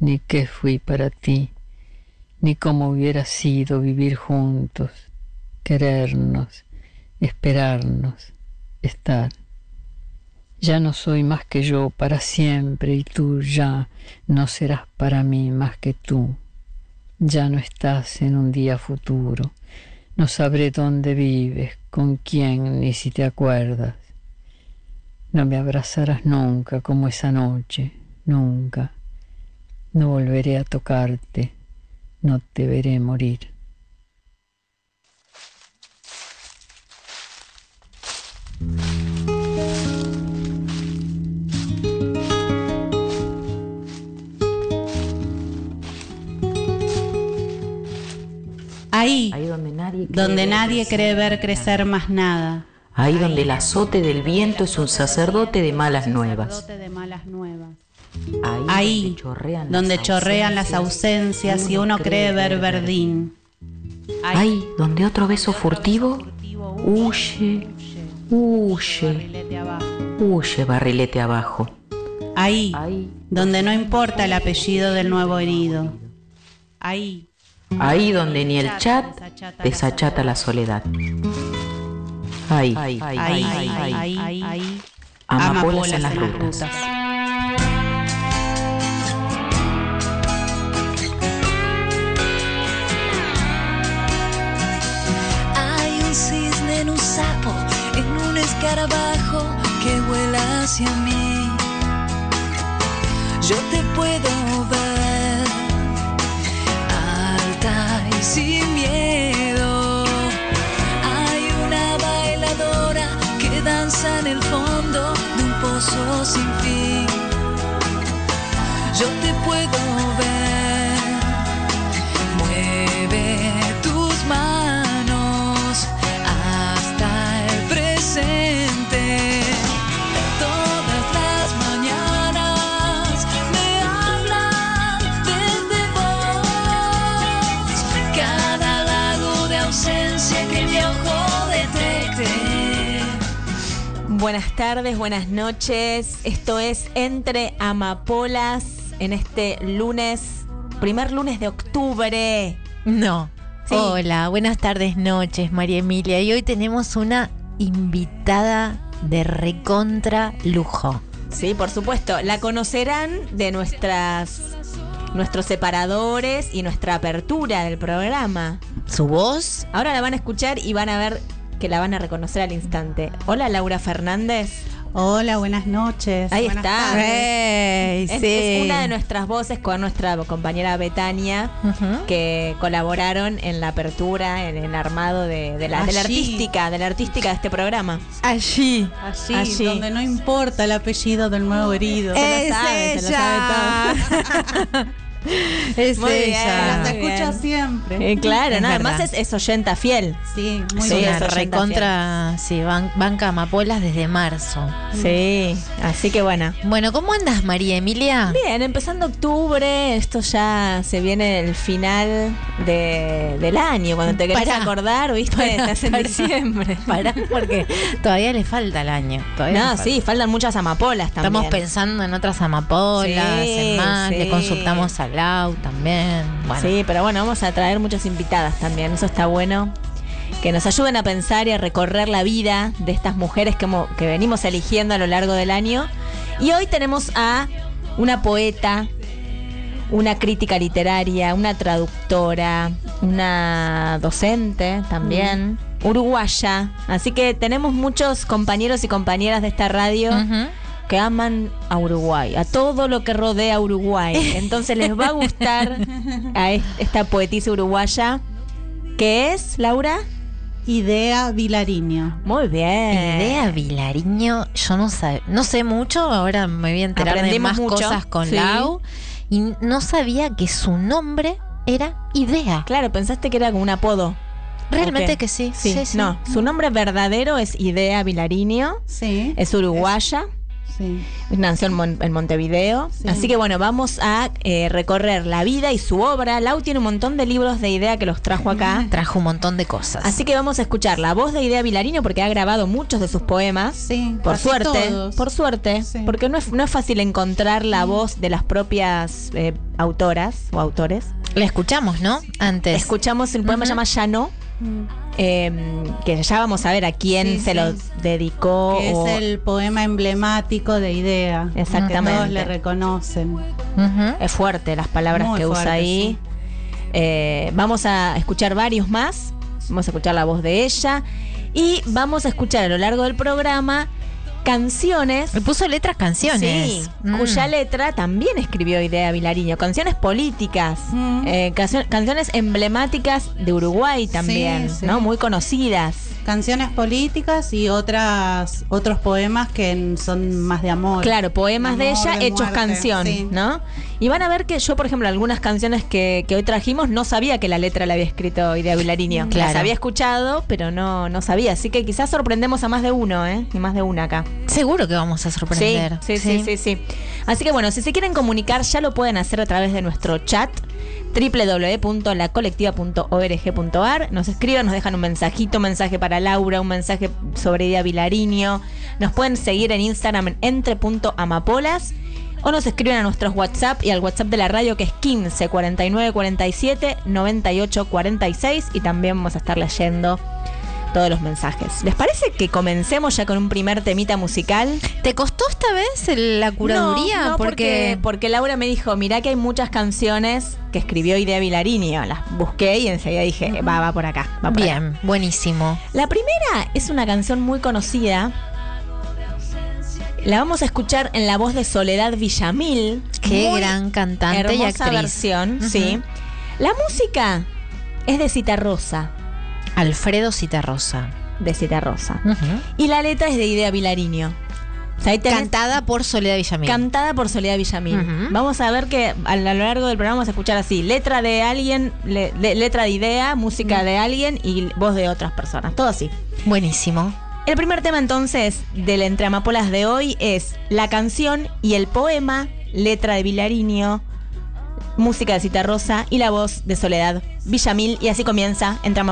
ni qué fui para ti, ni cómo hubiera sido vivir juntos, querernos, esperarnos, estar. Ya no soy más que yo para siempre y tú ya no serás para mí más que tú. Ya no estás en un día futuro no sabré dónde vives, con quién, ni si te acuerdas. No me abrazarás nunca como esa noche, nunca. No volveré a tocarte, no te veré morir. Ahí, donde nadie, cree, ver crecer más nada. Ahí donde el azote del viento es un sacerdote de malas nuevas. Ahí donde chorrean las ausencias y uno cree ver verdín. Ahí donde otro beso furtivo huye, huye, huye barrilete abajo. Ahí donde no importa el apellido del nuevo herido. Ahí Ahí donde ni el chat desachata la soledad. Ahí, ahí, ahí, ahí, ahí, amapolas en las rutas. Escarabajo que vuela hacia mí. Yo te puedo ver alta y sin miedo. Hay una bailadora que danza en el fondo de un pozo sin fin. Yo te puedo Buenas tardes, buenas noches. Esto es Entre Amapolas en este lunes, primer lunes de octubre. No. Sí. Hola, buenas tardes, noches, María Emilia. Y hoy tenemos una invitada de recontra lujo. Sí, por supuesto. La conocerán de nuestras nuestros separadores y nuestra apertura del programa. Su voz, Ahora la van a escuchar y van a ver que la van a reconocer al instante. Hola Laura Fernández. Hola, buenas noches. Ahí Buenas está. Es, sí. es una de nuestras voces con nuestra compañera Betania, que colaboraron en la apertura, en el armado de, de la, de la Allí. artística, de la artística de este programa. allí. Allí, Allí. donde no importa el apellido del nuevo herido. lo Es sabe, se lo ella. es Muy bien. ella. Las bien. siempre. Eh, claro, Es nada verdad. más es, es oyenta fiel. Sí, muy Sí, bien. recontra, sí, ban- banca amapolas desde marzo. Sí, así que bueno. Bueno, ¿cómo andas, María Emilia? Bien, empezando octubre, esto ya se viene el final de- del año. Cuando te querés Pará. acordar, viste, Pará, estás en pará. diciembre. Pará, porque todavía le falta el año. Todavía No, falta. sí, faltan muchas amapolas también. Estamos pensando en otras amapolas, Sí, en más, sí. le consultamos a También. Bueno, Sí, pero bueno, vamos a traer muchas invitadas también, eso está bueno. Que nos ayuden a pensar y a recorrer la vida de estas mujeres que, que venimos eligiendo a lo largo del año. Y hoy tenemos a una poeta, una crítica literaria, una traductora, una docente también, uruguaya. Así que tenemos muchos compañeros y compañeras de esta radio Ujú. Que aman a Uruguay, a todo lo que rodea a Uruguay. Entonces les va a gustar a es- esta poetisa uruguaya, que es, Laura. Idea Vilariño. Muy bien. Idea Vilariño, yo no sé, no sé mucho, ahora me voy a enterar de más mucho, cosas con sí. Lau. y no sabía que su nombre era Idea. Claro, pensaste que era como un apodo. Realmente que sí. Sí, sí, sí. no. Su nombre verdadero es Idea Vilariño. Sí. Es uruguaya. Sí. Nació en, Mon- en Montevideo. Sí. Así que bueno, vamos a eh, recorrer la vida y su obra. Lau tiene un montón de libros de idea que los trajo acá. Trajo un montón de cosas. Así que vamos a escuchar la voz de Idea Vilariño porque ha grabado muchos de sus poemas. Sí, Por suerte, todos. por suerte, Sí. porque no es, no es fácil encontrar la voz de las propias eh, autoras o autores. La escuchamos, ¿no? Antes. Escuchamos el poema Ujú. llama Ya no, Mm. eh, que ya vamos a ver a quién Sí, se sí. lo dedicó. Que o- es el poema emblemático de Idea. Exactamente. Que todos le reconocen. Es fuerte las palabras Muy que usa ahí. Eh, vamos a escuchar varios más. Vamos a escuchar la voz de ella. Y vamos a escuchar a lo largo del programa canciones. Me puso letras canciones. Sí, Mm. cuya letra también escribió Idea Vilariño. Canciones políticas, Mm. eh, cancio- canciones emblemáticas de Uruguay también, sí. ¿no? Muy conocidas. Canciones políticas y otras otros poemas que son más de amor. Claro, poemas de Amor, ella de hechos muerte, canción, sí. ¿no? Y van a ver que yo, por ejemplo, algunas canciones que, que hoy trajimos no sabía que la letra la había escrito Idea Vilariño. Claro. Las había escuchado, pero no, no sabía. Así que quizás sorprendemos a más de uno, ¿eh? Y más de una acá. Seguro que vamos a sorprender. Sí, sí, sí, sí, sí. Así que bueno, si se quieren comunicar, ya lo pueden hacer a través de nuestro chat www.lacolectiva.org.ar. Nos escriben, nos dejan un mensajito, un mensaje para Laura, un mensaje sobre Idea Vilariño. Nos pueden seguir en Instagram en entre.amapolas. O nos escriben a nuestros WhatsApp y al WhatsApp de la radio que es 15 49 47 98 46 y también vamos a estar leyendo todos los mensajes. ¿Les parece que comencemos ya con un primer temita musical? ¿Te costó esta vez el- la curaduría? No, no, porque... porque Laura me dijo, mirá que hay muchas canciones que escribió Idea Vilariño. Las busqué y enseguida dije, va, va por acá. Va por acá. Bien, buenísimo. La primera es una canción muy conocida. La vamos a escuchar en la voz de Soledad Villamil. Qué gran cantante y hermosa actriz. versión, sí. La música es de Citarrosa, Alfredo Citarrosa. de Citarrosa. Ujú. Y la letra es de Idea Vilariño. O sea, Cantada por Soledad Villamil. Cantada por Soledad Villamil. Vamos a ver que a lo largo del programa vamos a escuchar así: letra de alguien, le- le- letra de idea, música de alguien y voz de otras personas. Todo así. Buenísimo. El primer tema entonces del Entre Amapolas de hoy es la canción y el poema, letra de Vilariño, música de Cita Rosa y la voz de Soledad Villamil. Y así comienza Entre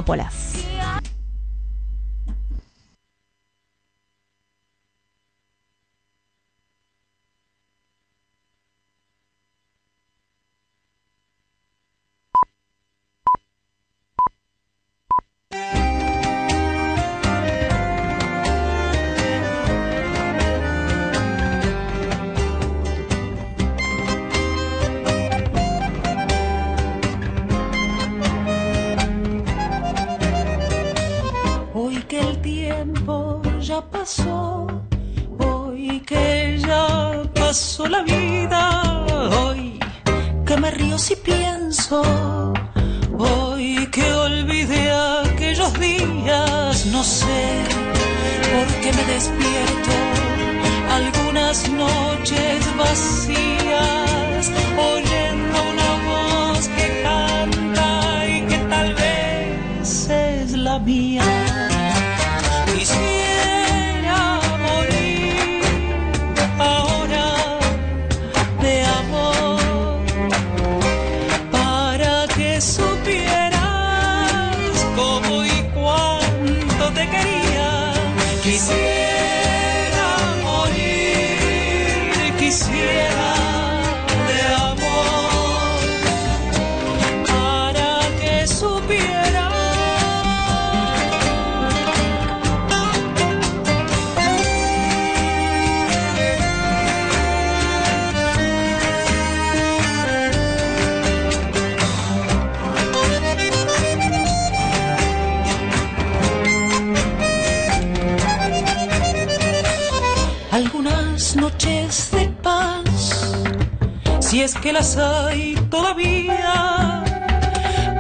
que las hay todavía,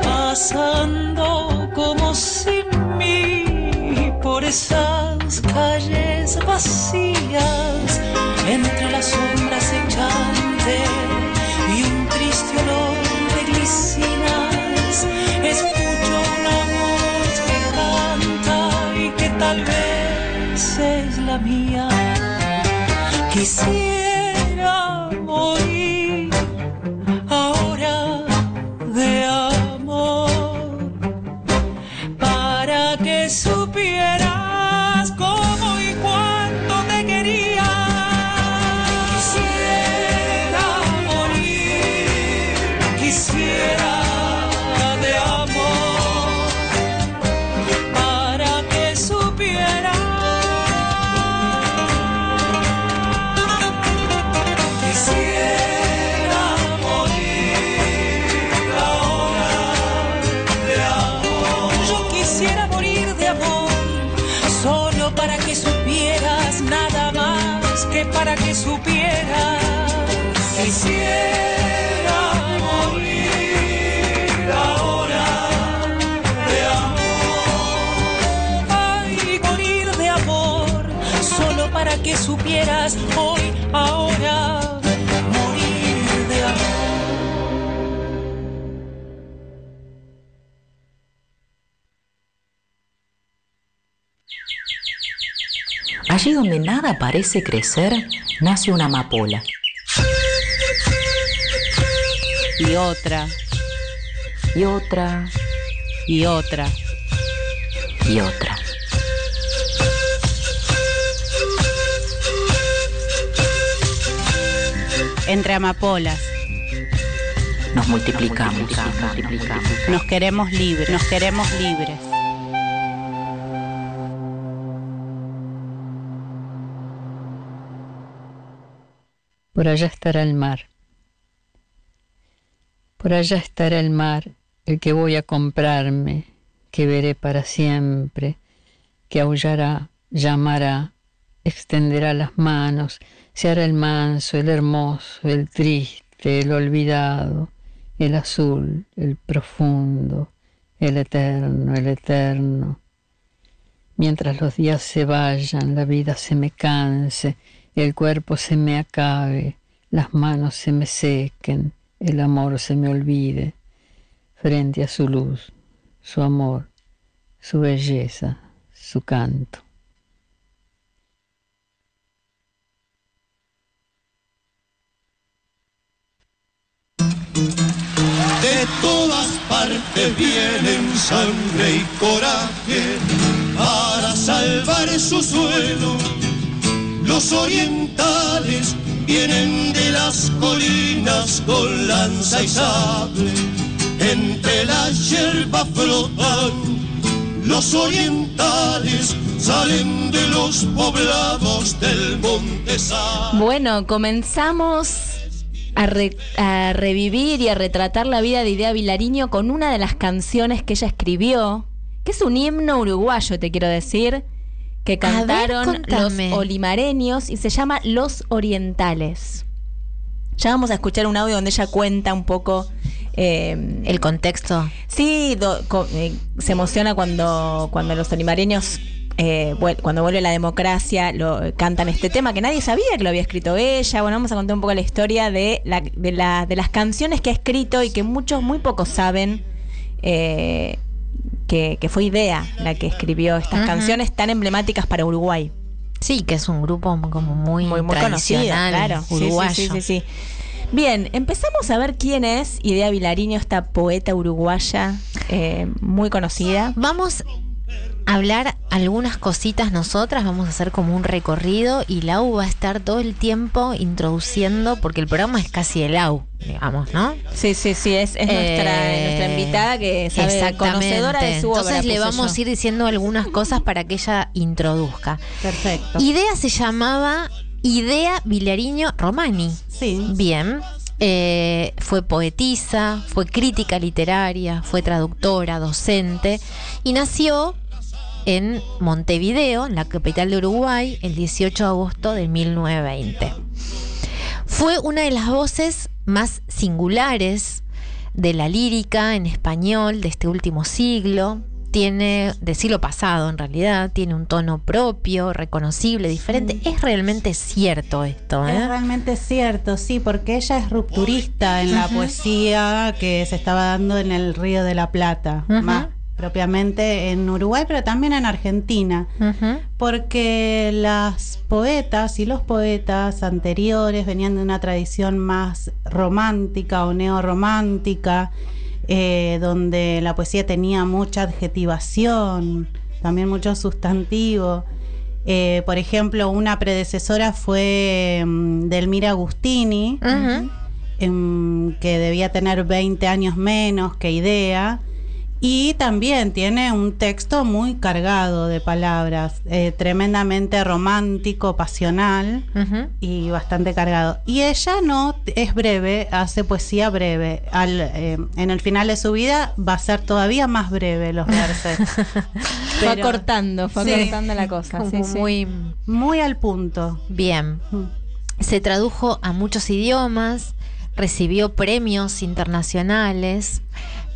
pasando como sin mí por esas calles vacías, entre las sombras echante y un triste olor de glicinas, escucho una voz que canta y que tal vez es la mía. Quisiera nada parece crecer, nace una amapola. Y otra, Y otra, y otra. y otra. Entre amapolas, Nos multiplicamos, multiplicamos. nos queremos libres, nos queremos libres. Por allá estará el mar. Por allá estará el mar, el que voy a comprarme, que veré para siempre, que aullará, llamará, extenderá las manos, se hará el manso, el hermoso, el triste, el olvidado, el azul, el profundo, el eterno, el eterno. Mientras los días se vayan, la vida se me canse, el cuerpo se me acabe, las manos se me sequen, el amor se me olvide, frente a su luz, su amor, su belleza, su canto. De todas partes vienen sangre y coraje para salvar su suelo. Los orientales vienen de las colinas con lanza y sable. Entre la hierba flotan los orientales, salen de los poblados del monte Sal. Bueno, comenzamos a, a revivir y a retratar la vida de Idea Vilariño con una de las canciones que ella escribió, que es un himno uruguayo, te quiero decir, que ver, cantaron los olimareños y se llama Los Orientales. Ya vamos a escuchar un audio donde ella cuenta un poco. eh, El contexto. Sí, do- co- eh, se emociona cuando, cuando los olimareños, eh, vuel- cuando vuelve la democracia, lo, cantan este tema que nadie sabía que lo había escrito ella. Bueno, vamos a contar un poco la historia de, la, de, la- de las canciones que ha escrito y que muchos, muy pocos saben eh, que, que fue Idea la que escribió estas canciones tan emblemáticas para Uruguay. Sí, que es un grupo como muy, Muy, muy tradicional, claro. Uruguayo. Sí, sí, sí. Bien, empezamos a ver quién es Idea Vilariño, esta poeta uruguaya eh, muy conocida. Vamos hablar algunas cositas nosotras, vamos a hacer como un recorrido y Lau va a estar todo el tiempo introduciendo, porque el programa es casi el Lau, digamos, ¿no? Sí, sí, sí, es, Eh, nuestra invitada que sabe, conocedora de su obra. Entonces le vamos a ir diciendo algunas cosas para que ella introduzca. Perfecto. Idea se llamaba Idea Vilariño Romani. Sí. Bien. Eh, fue poetisa, fue crítica literaria, fue traductora, docente y nació en Montevideo, en la capital de Uruguay, el 18 de agosto de 1920. Fue una de las voces más singulares de la lírica en español de este último siglo. Tiene, del siglo pasado en realidad, tiene un tono propio, reconocible, diferente. Es realmente cierto esto, ¿eh? Es realmente cierto, sí, porque ella es rupturista en la poesía que se estaba dando en el Río de la Plata. Más propiamente en Uruguay, pero también en Argentina, porque las poetas y los poetas anteriores venían de una tradición más romántica o neorromántica, eh, donde la poesía tenía mucha adjetivación, también mucho sustantivo. Eh, por ejemplo, una predecesora fue mm, Delmira Agustini, em, que debía tener 20 años menos que Idea. Y también tiene un texto muy cargado de palabras, eh, tremendamente romántico, pasional y bastante cargado. Y ella no es breve, hace poesía breve. Al, eh, en el final de su vida va a ser todavía más breve los versos. Fue cortando, fue Sí. cortando la cosa. Sí. muy Muy al punto. bien. Mm. Se tradujo a muchos idiomas, recibió premios internacionales.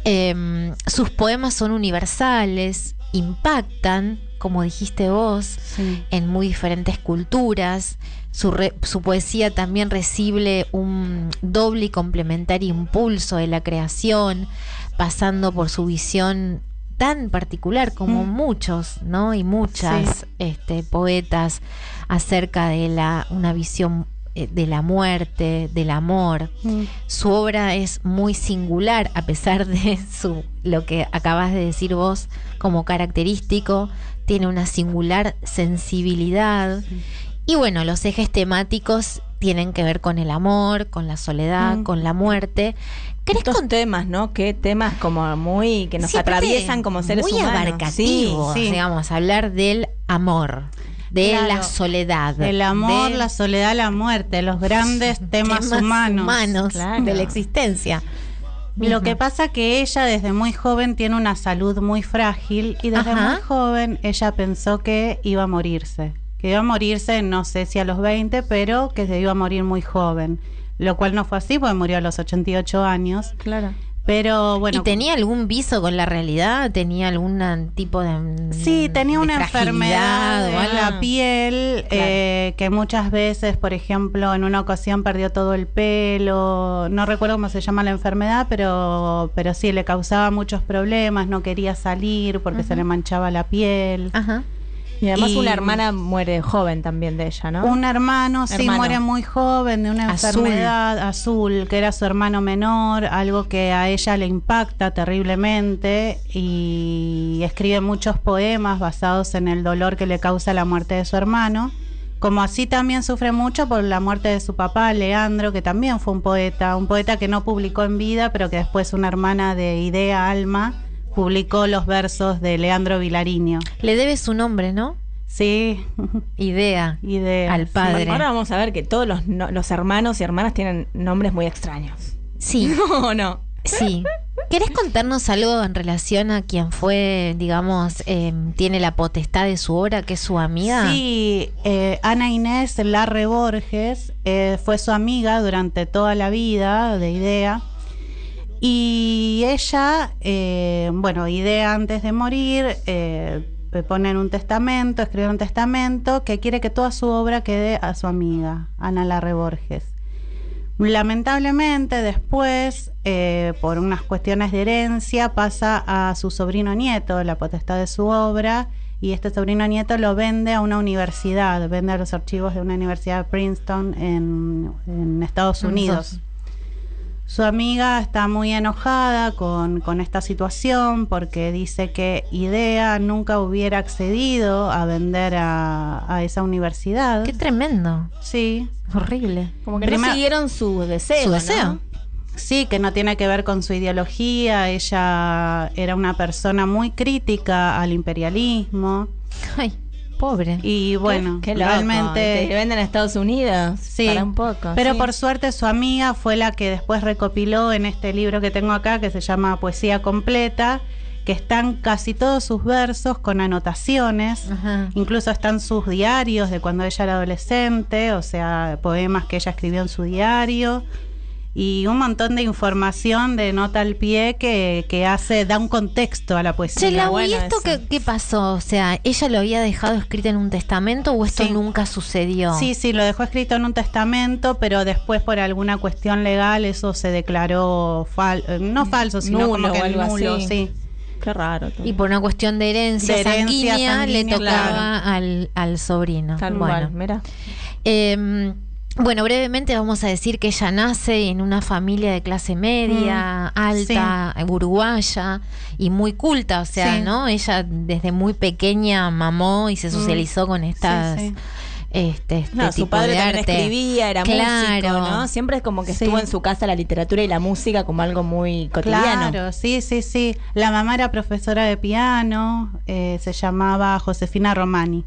Em, sus poemas son universales, impactan, como dijiste vos, Sí. en muy diferentes culturas. Su, re- su poesía también recibe un doble y complementario impulso de la creación, pasando por su visión tan particular como Mm. muchos, ¿no? Y muchas este, poetas acerca de la, una visión de la muerte, del amor. Mm. Su obra es muy singular, a pesar de su, lo que acabas de decir vos como característico, tiene una singular sensibilidad. Y bueno, los ejes temáticos tienen que ver con el amor, con la soledad, Mm. con la muerte. ¿Querés Estos contar? temas, ¿no? Qué temas como muy que nos atraviesan como seres muy humanos. abarcativo, Sí, sí. digamos, hablar del amor, de Claro. la soledad. El amor, de la soledad, la muerte, los grandes temas, humanos. claro. de la existencia. Lo que pasa que ella desde muy joven tiene una salud muy frágil y desde Ajá. muy joven ella pensó que iba a morirse. Que iba a morirse, no sé si a los 20, pero que se iba a morir muy joven. Lo cual no fue así porque murió a los 88 años. Claro. Pero bueno. ¿Y tenía algún viso con la realidad? ¿Tenía algún tipo de mm, Sí, tenía de una enfermedad en la piel eh, que muchas veces, por ejemplo, en una ocasión perdió todo el pelo. No recuerdo cómo se llama la enfermedad, pero, pero sí, le causaba muchos problemas. No quería salir porque se le manchaba la piel. Ajá. Y además Y- una hermana muere joven también de ella, ¿no? Un hermano, sí, muere muy joven de una Azul. enfermedad azul, que era su hermano menor, algo que a ella le impacta terriblemente y escribe muchos poemas basados en el dolor que le causa la muerte de su hermano. Como así también sufre mucho por la muerte de su papá, Leandro, que también fue un poeta, un poeta que no publicó en vida, pero que después una hermana de Idea Alma publicó los versos de Leandro Vilariño. Le debe su nombre, ¿no? Sí, Idea. Idea. Al sí. padre. Ahora vamos a ver que todos los, no- los hermanos y hermanas tienen nombres muy extraños. Sí, ¿O no? sí. ¿Querés contarnos algo en relación a quien fue, digamos, eh, tiene la potestad de su obra, que es su amiga? Sí, eh, Ana Inés Larre Borges eh, fue su amiga durante toda la vida de Idea. Y ella, eh, bueno, Idea antes de morir, eh, pone en un testamento, escribe un testamento que quiere que toda su obra quede a su amiga, Ana Larre Borges. Lamentablemente después, eh, por unas cuestiones de herencia, pasa a su sobrino nieto la potestad de su obra y este sobrino nieto lo vende a una universidad, vende a los archivos de una universidad de Princeton en, en Estados Unidos. Su amiga está muy enojada con, con esta situación porque dice que Idea nunca hubiera accedido a vender a, a esa universidad. Qué tremendo. Sí, Horrible. Como que Primero- no siguieron su deseo. Su ¿no? deseo. Sí, que no tiene que ver con su ideología. Ella era una persona muy crítica al imperialismo. Ay, pobre. Y bueno, Qué loco. realmente. Te venden a Estados Unidos. Sí, Para un poco. pero sí. por suerte su amiga fue la que después recopiló en este libro que tengo acá, que se llama Poesía Completa, que están casi todos sus versos con anotaciones. Ajá. Incluso están sus diarios de cuando ella era adolescente, o sea, poemas que ella escribió en su diario. Y un montón de información de nota al pie que, que hace, da un contexto a la poesía. Che, Lau, ¿y esto qué, qué pasó? O sea, ¿ella lo había dejado escrito en un testamento o esto Sí. nunca sucedió? Sí, sí, lo dejó escrito en un testamento, pero después por alguna cuestión legal eso se declaró fal eh, no falso, sino Nulo como que o algo nulo, así. sí. Qué raro. todo. Y por una cuestión de herencia, De herencia sanguínea, le tocaba al, al sobrino. Tal bueno. cual, mira. Eh, bueno, brevemente vamos a decir que ella nace en una familia de clase media, alta, uruguaya y muy culta, o sea, Sí. ¿no? Ella desde muy pequeña mamó y se socializó con estas sí. Este, este No, su padre de también arte. escribía, era músico, Claro. ¿no? Siempre es como que Sí. estuvo en su casa la literatura y la música como algo muy cotidiano. Claro, sí, sí, sí. La mamá era profesora de piano, eh, se llamaba Josefina Romani.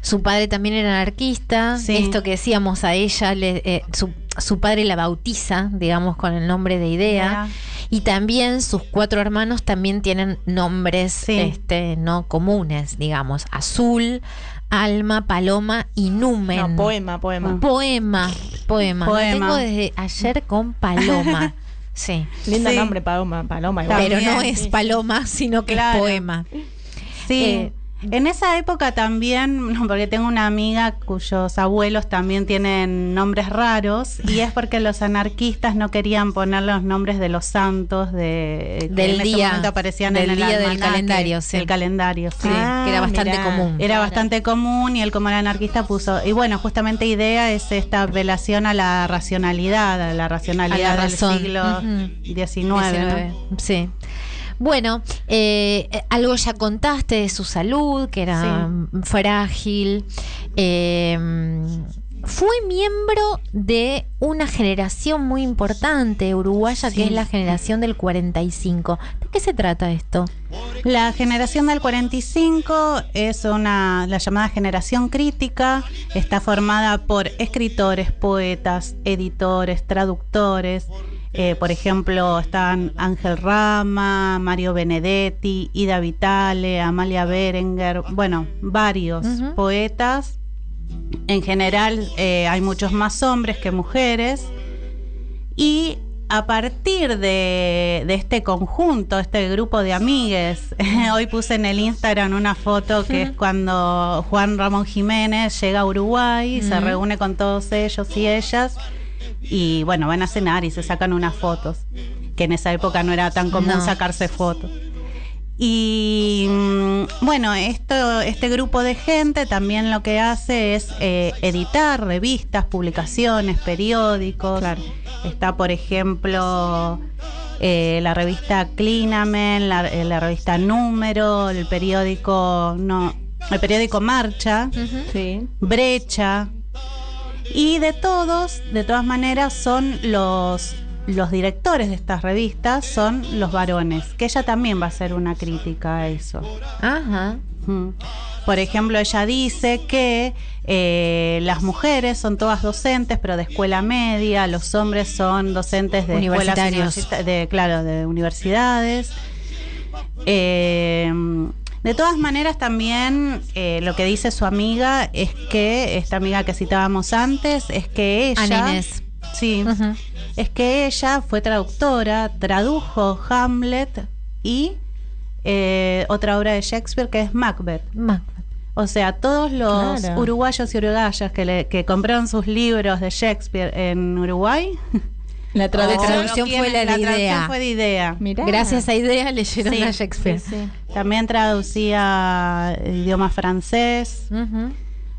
Su padre también era anarquista. Sí. Esto que decíamos a ella, le- eh, su, su padre la bautiza, digamos, con el nombre de Idea. Y también sus cuatro hermanos también tienen nombres Sí. este, no comunes, digamos. Azul, Alma, Paloma y Numen. No, poema, poema. Poema, poema. Lo tengo desde ayer con Paloma. Sí. Lindo Sí. nombre, Paloma, Paloma. igual. Pero no es sí. paloma, sino que Claro. es poema. Sí. Eh, en esa época también, no, porque tengo una amiga cuyos abuelos también tienen nombres raros, y es porque los anarquistas no querían poner los nombres de los santos de, que Del en ese día, momento aparecían del en el día del calendario, sí. El calendario, sí. Sí, Ah, que era bastante mirá. común. Era Claro. bastante común y él como era anarquista puso, y bueno, justamente idea es esta apelación a la racionalidad, a la racionalidad A la del siglo. XIX. ¿no? 19, Sí. Bueno, eh, algo ya contaste de su salud, que era Sí. frágil. Eh, fue miembro de una generación muy importante uruguaya, que es la generación del 45. ¿De qué se trata esto? La generación del 45 es una la llamada generación crítica, está formada por escritores, poetas, editores, traductores. Eh, por ejemplo, están Ángel Rama, Mario Benedetti, Ida Vitale, Amalia Berenguer, bueno, varios poetas. En general eh, hay muchos más hombres que mujeres. Y a partir de, de este conjunto, este grupo de amigues, hoy puse en el Instagram una foto que es cuando Juan Ramón Jiménez llega a Uruguay, se Ujú. reúne con todos ellos y ellas, y bueno, van a cenar y se sacan unas fotos, que en esa época no era tan común No. sacarse fotos. Y mm, bueno, esto, este grupo de gente también lo que hace es eh, editar revistas, publicaciones, periódicos. Está, por ejemplo, eh, la revista Clinamen, la, eh, la revista Número, el periódico no, el periódico Marcha, Sí. Brecha. Y de todos, de todas maneras, son los, los directores de estas revistas, son los varones, que ella también va a hacer una crítica a eso. Ajá. Mm. Por ejemplo, ella dice que eh, las mujeres son todas docentes, pero de escuela media, los hombres son docentes de escuelas Universitarios. universita- de, claro, de universidades. Eh, de todas maneras, también eh, lo que dice su amiga es que, esta amiga que citábamos antes, es que ella... Ana Inés. Sí, es que ella fue traductora, tradujo Hamlet y eh, otra obra de Shakespeare que es Macbeth. Ma- O sea, todos los Claro. uruguayos y uruguayas que, le- que compraron sus libros de Shakespeare en Uruguay, La traducción. traducción fue la de Idea. fue de idea. Mirá. Gracias a Idea leyeron Sí, a Shakespeare. Sí, sí. También traducía idioma francés.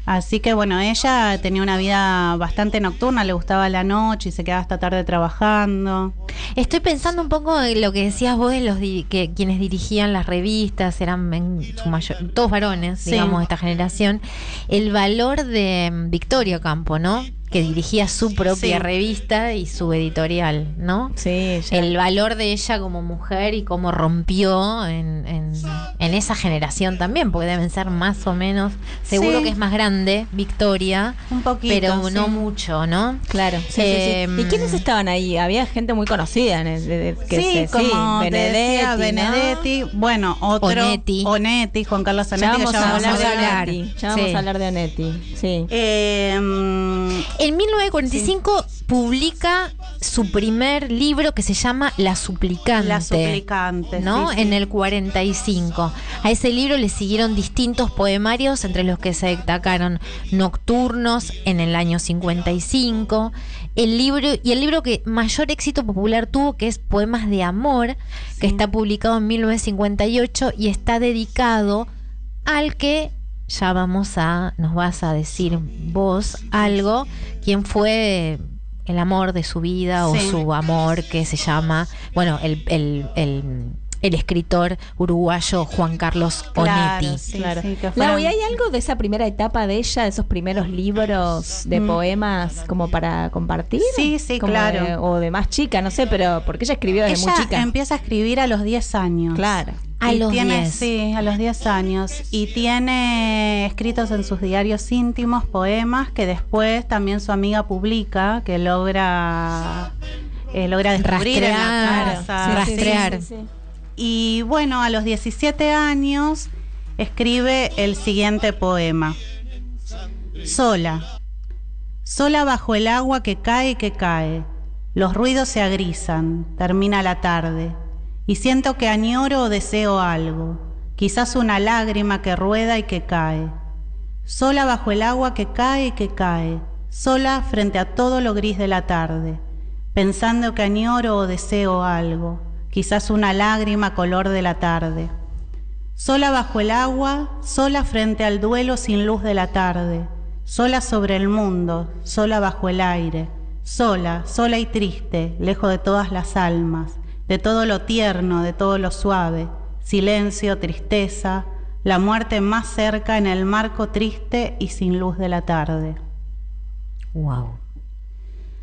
Así que bueno, ella tenía una vida bastante nocturna, le gustaba la noche y se quedaba hasta tarde trabajando. Estoy pensando un poco en lo que decías vos de los di- que quienes dirigían las revistas eran en su mayor, todos varones, Sí. digamos, de esta generación. El valor de mm, Victoria Campo, ¿no? Que dirigía su propia Sí. revista y su editorial, ¿no? Sí, ya. El valor de ella como mujer y cómo rompió en, en- en esa generación también, porque deben ser más o menos, seguro Sí. que es más grande, Victoria, Un poquito. pero sí. no mucho, ¿no? Claro. Em, ¿Y quiénes estaban ahí? Había gente muy conocida. En el- de- de- que sí, se- como te decía, ¿no? Benedetti, bueno, otro Onetti. Onetti, Juan Carlos Ya vamos que a ya vamos hablar de. Onetti. Ya vamos a hablar de Onetti. Sí. Eh, En 1945 publica su primer libro que se llama La Suplicante. La suplicante. ¿no? sí, sí. En el 45. A ese libro le siguieron distintos poemarios, entre los que se destacaron Nocturnos en el año 55. El libro, y el libro que mayor éxito popular tuvo, que es Poemas de Amor, que está publicado en 1958 y está dedicado al que ya vamos a, nos vas a decir vos algo, quién fue el amor de su vida o Sí. su amor que se llama, bueno, el, el, el, el escritor uruguayo Juan Carlos Claro, Onetti. sí, Claro. sí, que Lau, ¿y hay algo de esa primera etapa de ella, de esos primeros libros de Mm. poemas como para compartir? Sí, sí, Como claro. de- o de más chica, no sé, pero porque ella escribió desde Ella muy chica. empieza a escribir a los 10 años. Claro. A Y los tiene, 10. Sí, a los 10 años. Y tiene escritos en sus diarios íntimos poemas que después también su amiga publica, que logra, eh, logra descubrir en la Rastrear, casa. sí, rastrear. Y bueno, a los 17 años escribe el siguiente poema. Sola. Sola bajo el agua que cae que cae. Los ruidos se agrizan, termina la tarde. Y siento que añoro o deseo algo. Quizás una lágrima que rueda y que cae. Sola bajo el agua que cae y que cae. Sola frente a todo lo gris de la tarde. Pensando que añoro o deseo algo. Quizás una lágrima color de la tarde. Sola bajo el agua, sola frente al duelo sin luz de la tarde, sola sobre el mundo, sola bajo el aire, sola, sola y triste, lejos de todas las almas, de todo lo tierno, de todo lo suave, silencio, tristeza, la muerte más cerca en el marco triste y sin luz de la tarde. Wow.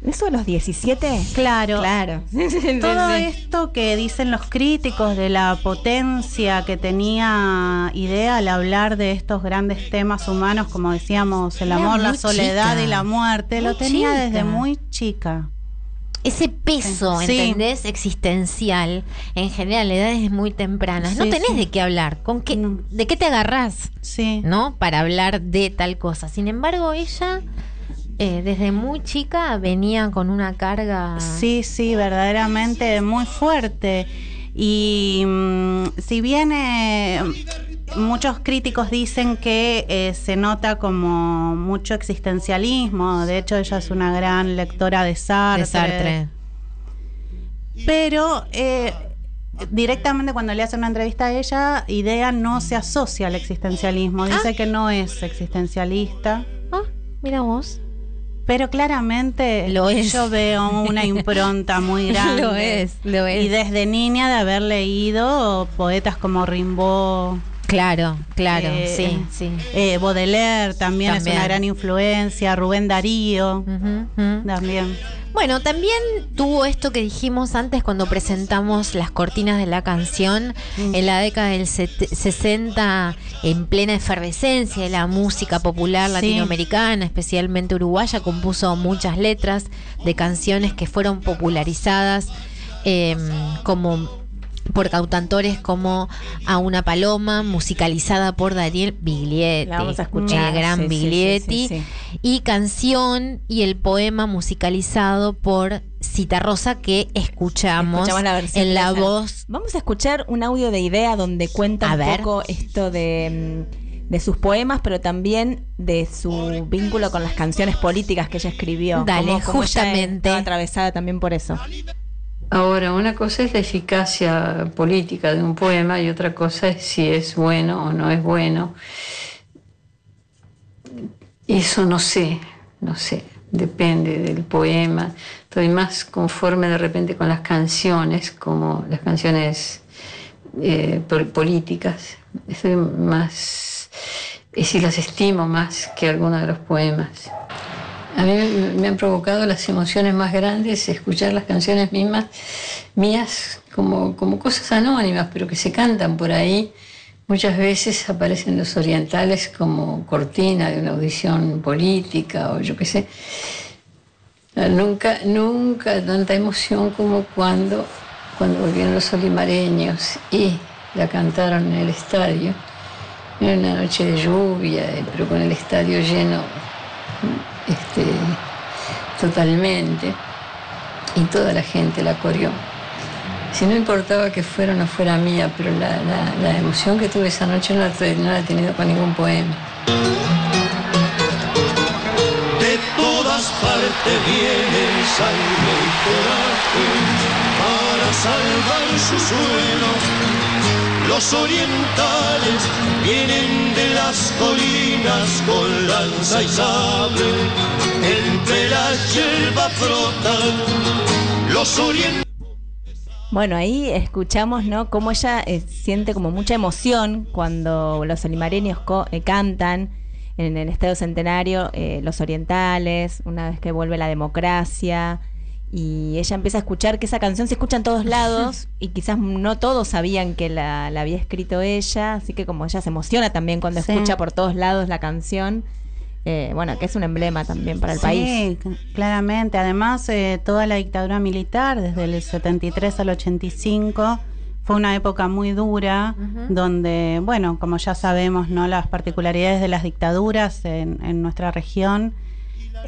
¿Eso a los 17? Claro. Claro. Todo esto que dicen los críticos de la potencia que tenía idea al hablar de estos grandes temas humanos, como decíamos, el amor, la soledad chica. y la muerte, lo tenía chica. desde muy chica. Ese peso, Sí. ¿entendés? Existencial, en general, a edades muy tempranas. no tenés sí. de qué hablar. ¿Con qué. ¿De qué te agarrás? Sí. ¿no? Para hablar de tal cosa. Sin embargo, ella eh, desde muy chica venía con una carga. Sí, sí, verdaderamente muy fuerte. Y mm, si bien eh, muchos críticos dicen que eh, se nota como mucho existencialismo, de hecho ella es una gran lectora de Sartre. de Sartre. Pero eh, directamente cuando le hace una entrevista a ella, Idea no se asocia al existencialismo, dice que no es existencialista. Ah, mira vos. Pero claramente Lo es. yo veo una impronta muy grande. Lo es, lo es. Y desde niña de haber leído poetas como Rimbaud, Claro, claro, Eh, sí, sí. eh, Baudelaire también, También. es una gran influencia, Rubén Darío también. Bueno, también tuvo esto que dijimos antes cuando presentamos las cortinas de la canción Mm. en la década del set- 60, en plena efervescencia de la música popular Sí. latinoamericana, especialmente uruguaya, compuso muchas letras de canciones que fueron popularizadas eh, como por cautantores como A una paloma, musicalizada por Daniel Biglietti. La vamos a escuchar. El gran Sí, Biglietti sí, sí. y canción y el poema musicalizado por Cita Rosa que escuchamos, Escuchamos la versión en la esa. voz. Vamos a escuchar un audio de idea donde cuenta A un ver. poco esto de, mm, de sus poemas, pero también de su vínculo con las canciones políticas que ella escribió. Dale, ella justamente. estaba atravesada también por eso. Ahora, una cosa es la eficacia política de un poema y otra cosa es si es bueno o no es bueno. Eso no sé, no sé, depende del poema. Estoy más conforme de repente con las canciones, como las canciones eh, pol- políticas. Estoy más, es decir, las estimo más que algunos de los poemas. A mí me, han provocado las emociones más grandes escuchar las canciones mismas, mías, como, como cosas anónimas, pero que se cantan por ahí. Muchas veces aparecen los orientales como cortina de una audición política o yo qué sé. Nunca, nunca tanta emoción como cuando, cuando volvieron los olimareños y la cantaron en el estadio. Era una noche de lluvia, pero con el estadio lleno este, totalmente y toda la gente la corrió. Si no importaba que fuera o no fuera mía, pero la, la- emoción que tuve esa noche no la, no la he tenido con ningún poema. De todas partes vienen sangre y coraje para salvar su suelo. Los orientales vienen colinas con lanza y sable. Entre la hierba frotan los orientales. Bueno, ahí escuchamos, ¿no? Cómo ella eh, siente como mucha emoción cuando los olimareños eh, cantan en el Estadio Centenario, eh, los orientales, una vez que vuelve la democracia. Y ella empieza a escuchar que esa canción se escucha en todos lados y quizás no todos sabían que la, la había escrito ella, así que como ella se emociona también cuando Sí. escucha por todos lados la canción, eh, bueno, que es un emblema también para el país. Sí, claramente. Además, eh, toda la dictadura militar, desde el 73 al 85, fue una época muy dura, donde, bueno, como ya sabemos, ¿no? Las particularidades de las dictaduras en, en nuestra región.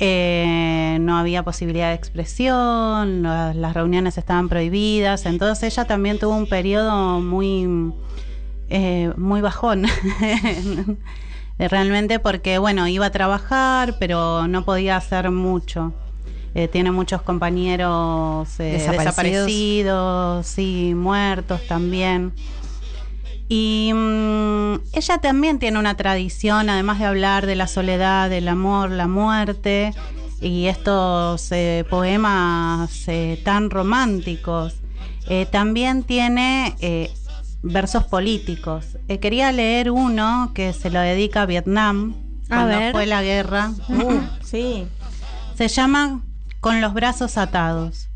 Eh, no había posibilidad de expresión, la- las reuniones estaban prohibidas, entonces ella también tuvo un periodo muy, eh, muy bajón. Realmente porque, bueno, iba a trabajar, pero no podía hacer mucho. Eh, tiene muchos compañeros eh, Desaparecidos. desaparecidos, sí, muertos también. Y mm, ella también tiene una tradición, además de hablar de la soledad, del amor, la muerte, y estos eh, poemas eh, tan románticos. Eh, también tiene versos políticos. Quería leer uno que se lo dedica a Vietnam, A cuando ver. fue la guerra. Uh, sí. Se llama Con los brazos atados.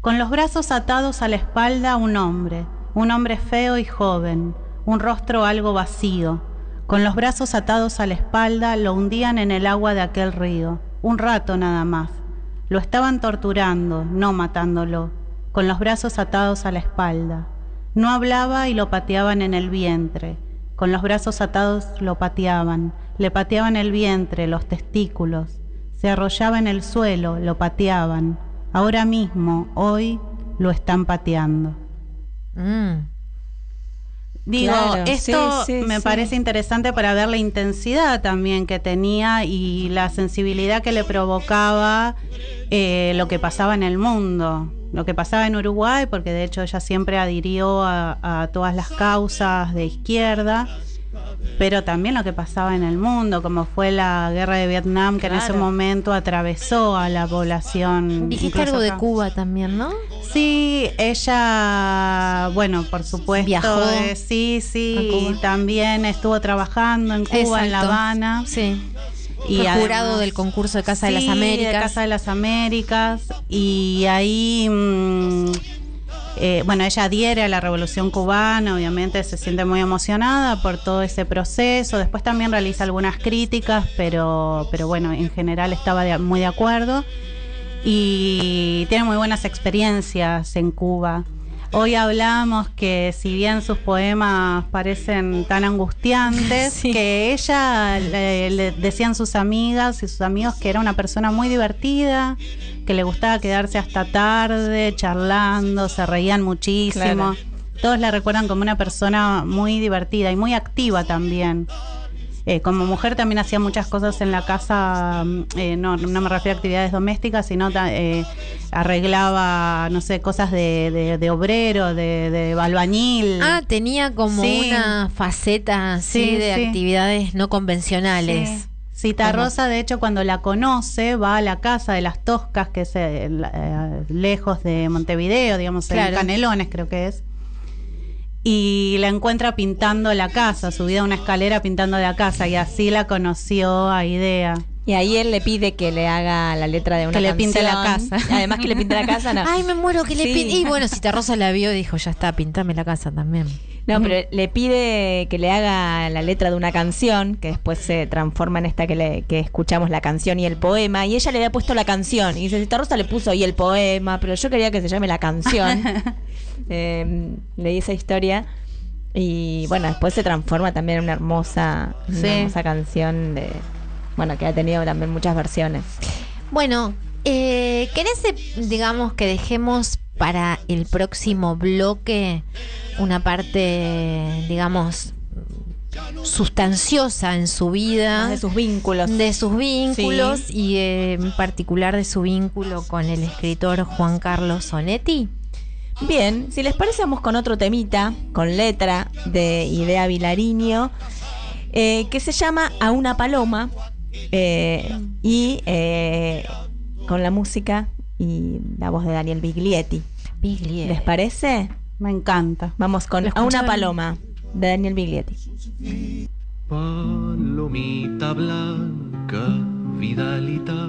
Con los brazos atados a la espalda un hombre, un hombre feo y joven, un rostro algo vacío. Con los brazos atados a la espalda lo hundían en el agua de aquel río, un rato nada más. Lo estaban torturando, no matándolo, con los brazos atados a la espalda. No hablaba y lo pateaban en el vientre. Con los brazos atados lo pateaban, le pateaban el vientre, los testículos. Se arrollaba en el suelo, lo pateaban. Ahora mismo, hoy, lo están pateando. Mm. Digo, Claro, esto sí, sí, me sí. parece interesante para ver la intensidad también que tenía y la sensibilidad que le provocaba eh, lo que pasaba en el mundo, lo que pasaba en Uruguay, porque de hecho ella siempre adhirió a, a todas las causas de izquierda, pero también lo que pasaba en el mundo, como fue la guerra de Vietnam, que en ese momento atravesó a la población. Dijiste algo de. Cuba también, ¿no? Sí, ella, bueno, por supuesto, Viajó eh, sí, sí, Cuba. también estuvo trabajando en Cuba, en La. Habana. Sí. Y Fue además- jurado del concurso de Casa de las Américas. de Casa de las Américas. Y ahí, mm, eh, bueno, ella adhiere a la revolución cubana, obviamente se siente muy emocionada por todo ese proceso. Después también realiza algunas críticas, pero, pero bueno, en general estaba de- muy de acuerdo. Y tiene muy buenas experiencias en Cuba. Hoy hablamos que si bien sus poemas parecen tan angustiantes, Sí. que ella le, le decían sus amigas y sus amigos que era una persona muy divertida, que le gustaba quedarse hasta tarde charlando, se reían muchísimo. Claro. Todos la recuerdan como una persona muy divertida y muy activa también. Eh, como mujer también hacía muchas cosas en la casa, mm, eh, no, no me refiero a actividades domésticas, sino eh, arreglaba, no sé, cosas de, de- de obrero, de, de albañil. Ah, tenía como Sí. una faceta así Sí, de sí. actividades no convencionales. Sí. Cita Rosa, de hecho, cuando la conoce, va a la casa de las Toscas, que es eh, eh, lejos de Montevideo, digamos, Claro. en Canelones creo que es. Y la encuentra pintando la casa, subida a una escalera pintando la casa, y así la conoció a Idea. Y ahí él le pide que le haga la letra de una Que le pinte la canción. casa. Además que le pinte la casa, no. Ay, me muero que le Sí. Y bueno, Rosa la vio dijo, ya está, pintame la casa también. No, pero le pide que le haga la letra de una canción, que después se transforma en esta que, le, que escuchamos la canción y el poema, y ella le había puesto la canción, y dice, Cita Rosa le puso y el poema, pero yo quería que se llame la canción. Eh, leí esa historia, y bueno, después se transforma también en una hermosa, una hermosa canción de... Bueno, que ha tenido también muchas versiones. Bueno, Eh, ¿Querés, eh, digamos, que dejemos para el próximo bloque una parte, digamos, sustanciosa en su vida? Más de sus vínculos. De sus vínculos y eh, en particular de su vínculo con el escritor Juan Carlos Sonetti. Bien, si les parece, vamos con otro temita, con letra de Idea Vilariño, eh, que se llama A una paloma, eh, y eh, con la música y la voz de Daniel Biglietti. Biglietti. ¿Les parece? Me encanta. Vamos con ¿Lo A una paloma, de Daniel Biglietti. Palomita blanca, vidalita,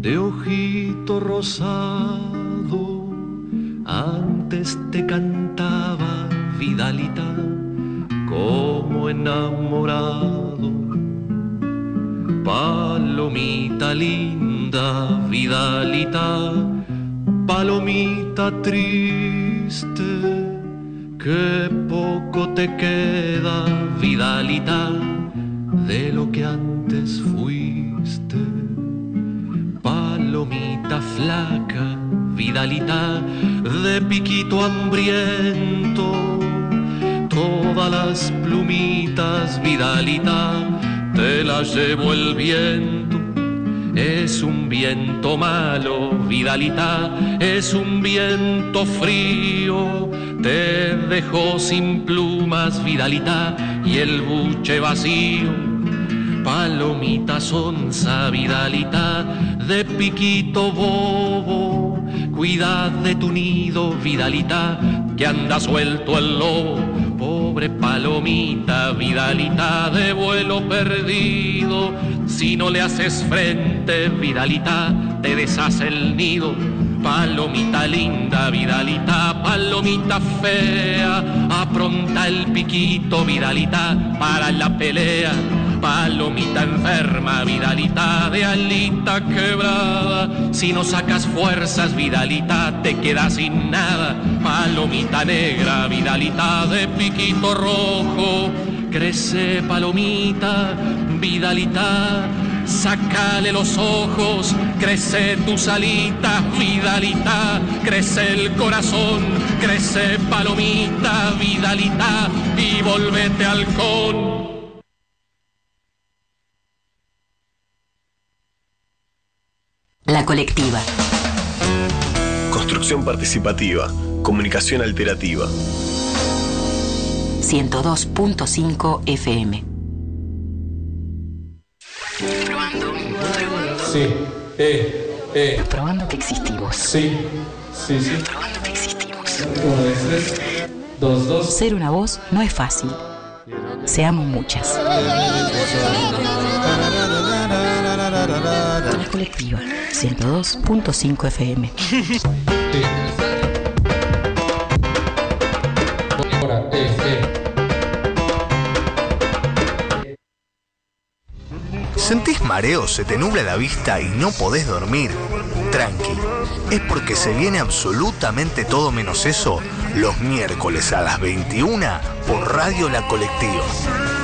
de ojito rosado, antes te cantaba vidalita, como enamorado. Palomita linda, vidalita, palomita triste, que poco te queda, vidalita, de lo que antes fuiste. Palomita flaca, vidalita, de piquito hambriento, todas las plumitas, vidalita, te las llevó el viento. Es un viento malo, Vidalita, es un viento frío. Te dejó sin plumas, Vidalita, y el buche vacío. Palomita sonsa, Vidalita, de piquito bobo. Cuida de tu nido, Vidalita, que anda suelto el lobo. Pobre palomita, Vidalita, de vuelo perdido. Si no le haces frente, Vidalita, te deshace el nido. Palomita linda, Vidalita, palomita fea, apronta el piquito, Vidalita, para la pelea. Palomita enferma, Vidalita, de alita quebrada. Si no sacas fuerzas, Vidalita, te quedas sin nada. Palomita negra, Vidalita, de piquito rojo. Crece palomita, Vidalita, Sácale los ojos, crece tus alitas, Vidalita, crece el corazón, crece palomita, Vidalita, y volvete halcón. La colectiva. Construcción participativa. Comunicación alterativa. 102.5 FM. Sí, eh, eh, Probando que existimos. sí, sí, sí. Probando que existimos. Uno, dos, tres, dos, dos. Ser una voz no es fácil. Seamos muchas. La colectiva. 102.5 FM. ¿Sentís mareo, se te nubla la vista y no podés dormir? Tranqui, es porque se viene absolutamente todo menos eso los miércoles a las 21 por Radio La Colectiva.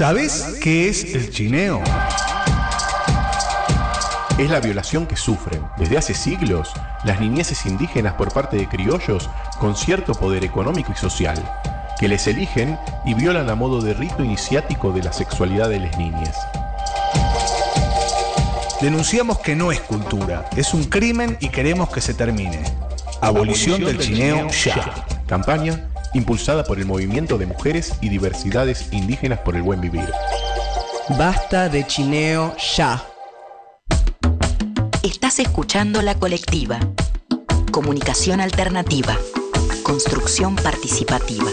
¿Sabes qué es el chineo? Es la violación que sufren desde hace siglos las niñeces indígenas por parte de criollos con cierto poder económico y social, que les eligen y violan a modo de rito iniciático de la sexualidad de las niñas. Denunciamos que no es cultura, es un crimen y queremos que se termine. Abolición del chineo ya. Campaña impulsada por el Movimiento de Mujeres y Diversidades Indígenas por el Buen Vivir. Basta de chineo ya. Estás escuchando La Colectiva. Comunicación alternativa. Construcción participativa.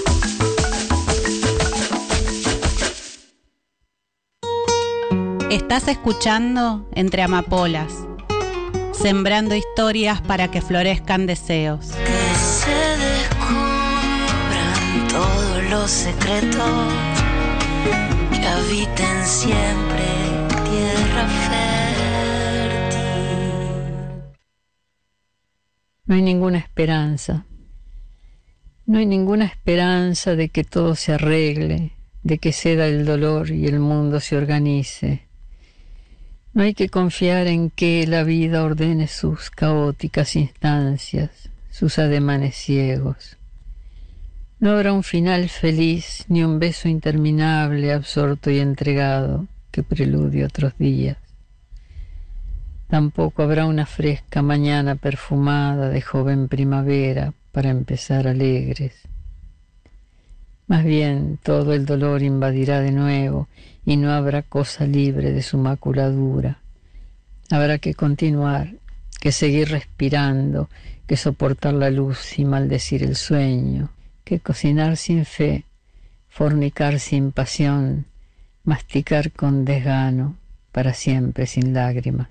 Estás escuchando Entre Amapolas, sembrando historias para que florezcan deseos. Todos los secretos que habiten siempre tierra fértil. No hay ninguna esperanza. No hay ninguna esperanza de que todo se arregle, de que ceda el dolor y el mundo se organice. No hay que confiar en que la vida ordene sus caóticas instancias, sus ademanes ciegos. No habrá un final feliz ni un beso interminable, absorto y entregado, que preludie otros días. Tampoco habrá una fresca mañana perfumada de joven primavera para empezar alegres. Más bien todo el dolor invadirá de nuevo y no habrá cosa libre de su maculadura. Habrá que continuar, que seguir respirando, que soportar la luz y maldecir el sueño, que cocinar sin fe, fornicar sin pasión, masticar con desgano, para siempre sin lágrimas.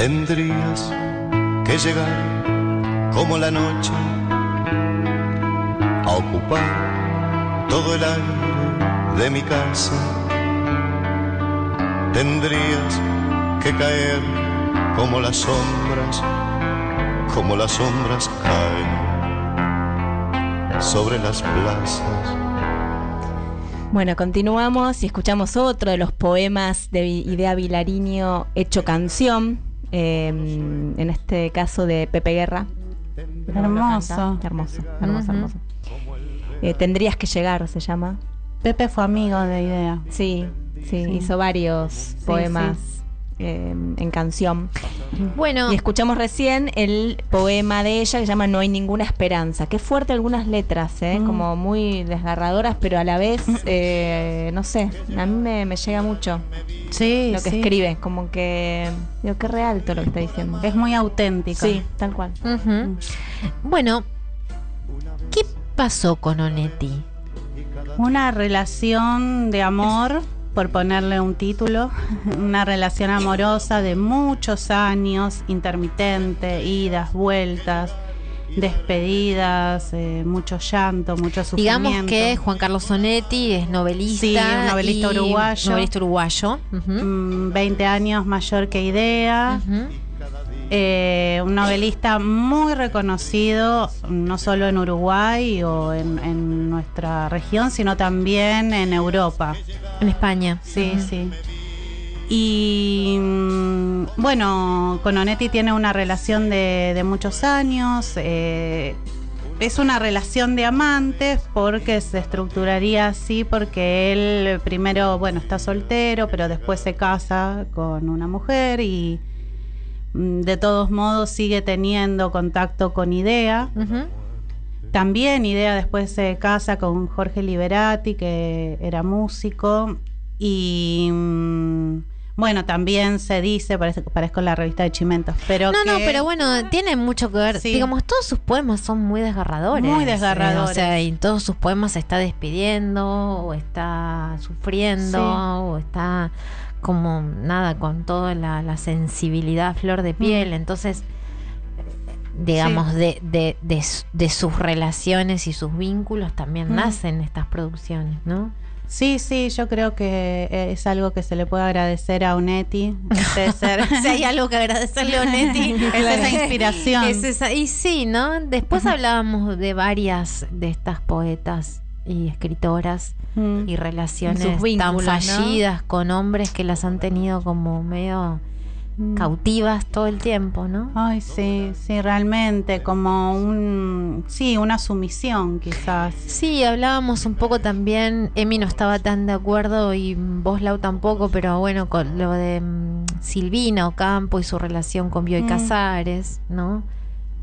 Tendrías que llegar como la noche a ocupar todo el aire de mi casa. Tendrías que caer como las sombras, como las sombras caen sobre las plazas. Bueno, continuamos y escuchamos otro de los poemas de Idea Vilariño hecho canción, eh, en este caso de Pepe Guerra. Hermoso. Hermoso, hermoso, hermoso. Eh, Tendrías que llegar, se llama. Pepe fue amigo de Idea. Sí, sí, hizo varios poemas eh, en canción. Bueno. Y escuchamos recién el poema de ella que se llama No hay ninguna esperanza. Qué fuerte algunas letras, ¿eh? como muy desgarradoras, pero a la vez, eh, no sé, a mí me, me llega mucho Sí, lo que sí. escribe. Como que, digo, qué real todo lo que está diciendo. Es muy auténtico. Sí, tal cual. Bueno, ¿qué pasó con Onetti? Una relación de amor, por ponerle un título, una relación amorosa de muchos años, intermitente, idas, vueltas, despedidas, eh, mucho llanto, mucho sufrimiento. Digamos que Juan Carlos Sonetti es novelista. Sí, un novelista y- uruguayo. Novelista uruguayo. ujú. Mm, 20 años mayor que Idea. Eh, un novelista muy reconocido, no solo en Uruguay o en, en nuestra región, sino también en Europa. En España. Sí, sí. Y mm, bueno, con Onetti tiene una relación de, de muchos años. eh, es una relación de amantes porque se estructuraría así porque él primero, bueno, está soltero, pero después se casa con una mujer y de todos modos sigue teniendo contacto con Idea. También Idea después se casa con Jorge Liberati, que era músico. Y mm, bueno, también se dice, parece que parezco la revista de Chimentos, pero no, no, que- pero bueno, tiene mucho que ver. Sí. Digamos, todos sus poemas son muy desgarradores. Muy eh, desgarradores. o sea, y en todos sus poemas se está despidiendo, o está sufriendo, Sí. o está como nada, con toda la, la sensibilidad flor de piel. Entonces, digamos, Sí. de, de, de, su- de sus relaciones y sus vínculos también Mm. nacen estas producciones, ¿no? Sí, sí, yo creo que es algo que se le puede agradecer a Onetti. ser- si hay algo que agradecerle a Onetti, Es esa inspiración. Es esa- y sí, ¿no? Después hablábamos de varias de estas poetas y escritoras Mm. y relaciones vínculos, tan ¿no? fallidas con hombres que las han tenido como medio Mm. cautivas todo el tiempo, ¿no? Ay, sí, sí, realmente, como un, sí, una sumisión quizás. Sí, hablábamos un poco también, Emi no estaba tan de acuerdo y vos Lau tampoco, pero bueno, con lo de mm, Silvina Ocampo y su relación con Bioy Mm. Casares, ¿no?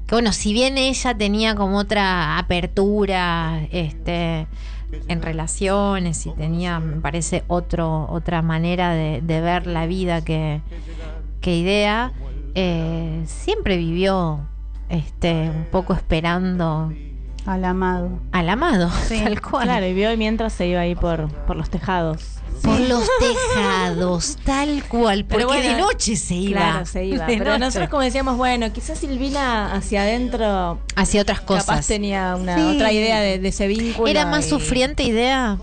Que bueno, si bien ella tenía como otra apertura, este, en relaciones y tenía, me parece, otro, otra manera de, de ver la vida que, que idea, eh, siempre vivió este, un poco esperando Al amado. al amado, Sí, tal cual. Claro, y vio mientras se iba ahí por, por los tejados. Por los tejados, tal cual, porque Pero bueno, de noche se iba. Claro, se iba. De Pero noche. nosotros como decíamos, bueno, quizás Silvina hacia adentro Hacía otras cosas. capaz tenía una Sí. otra idea de, de ese vínculo. ¿Era más y- sufriente idea?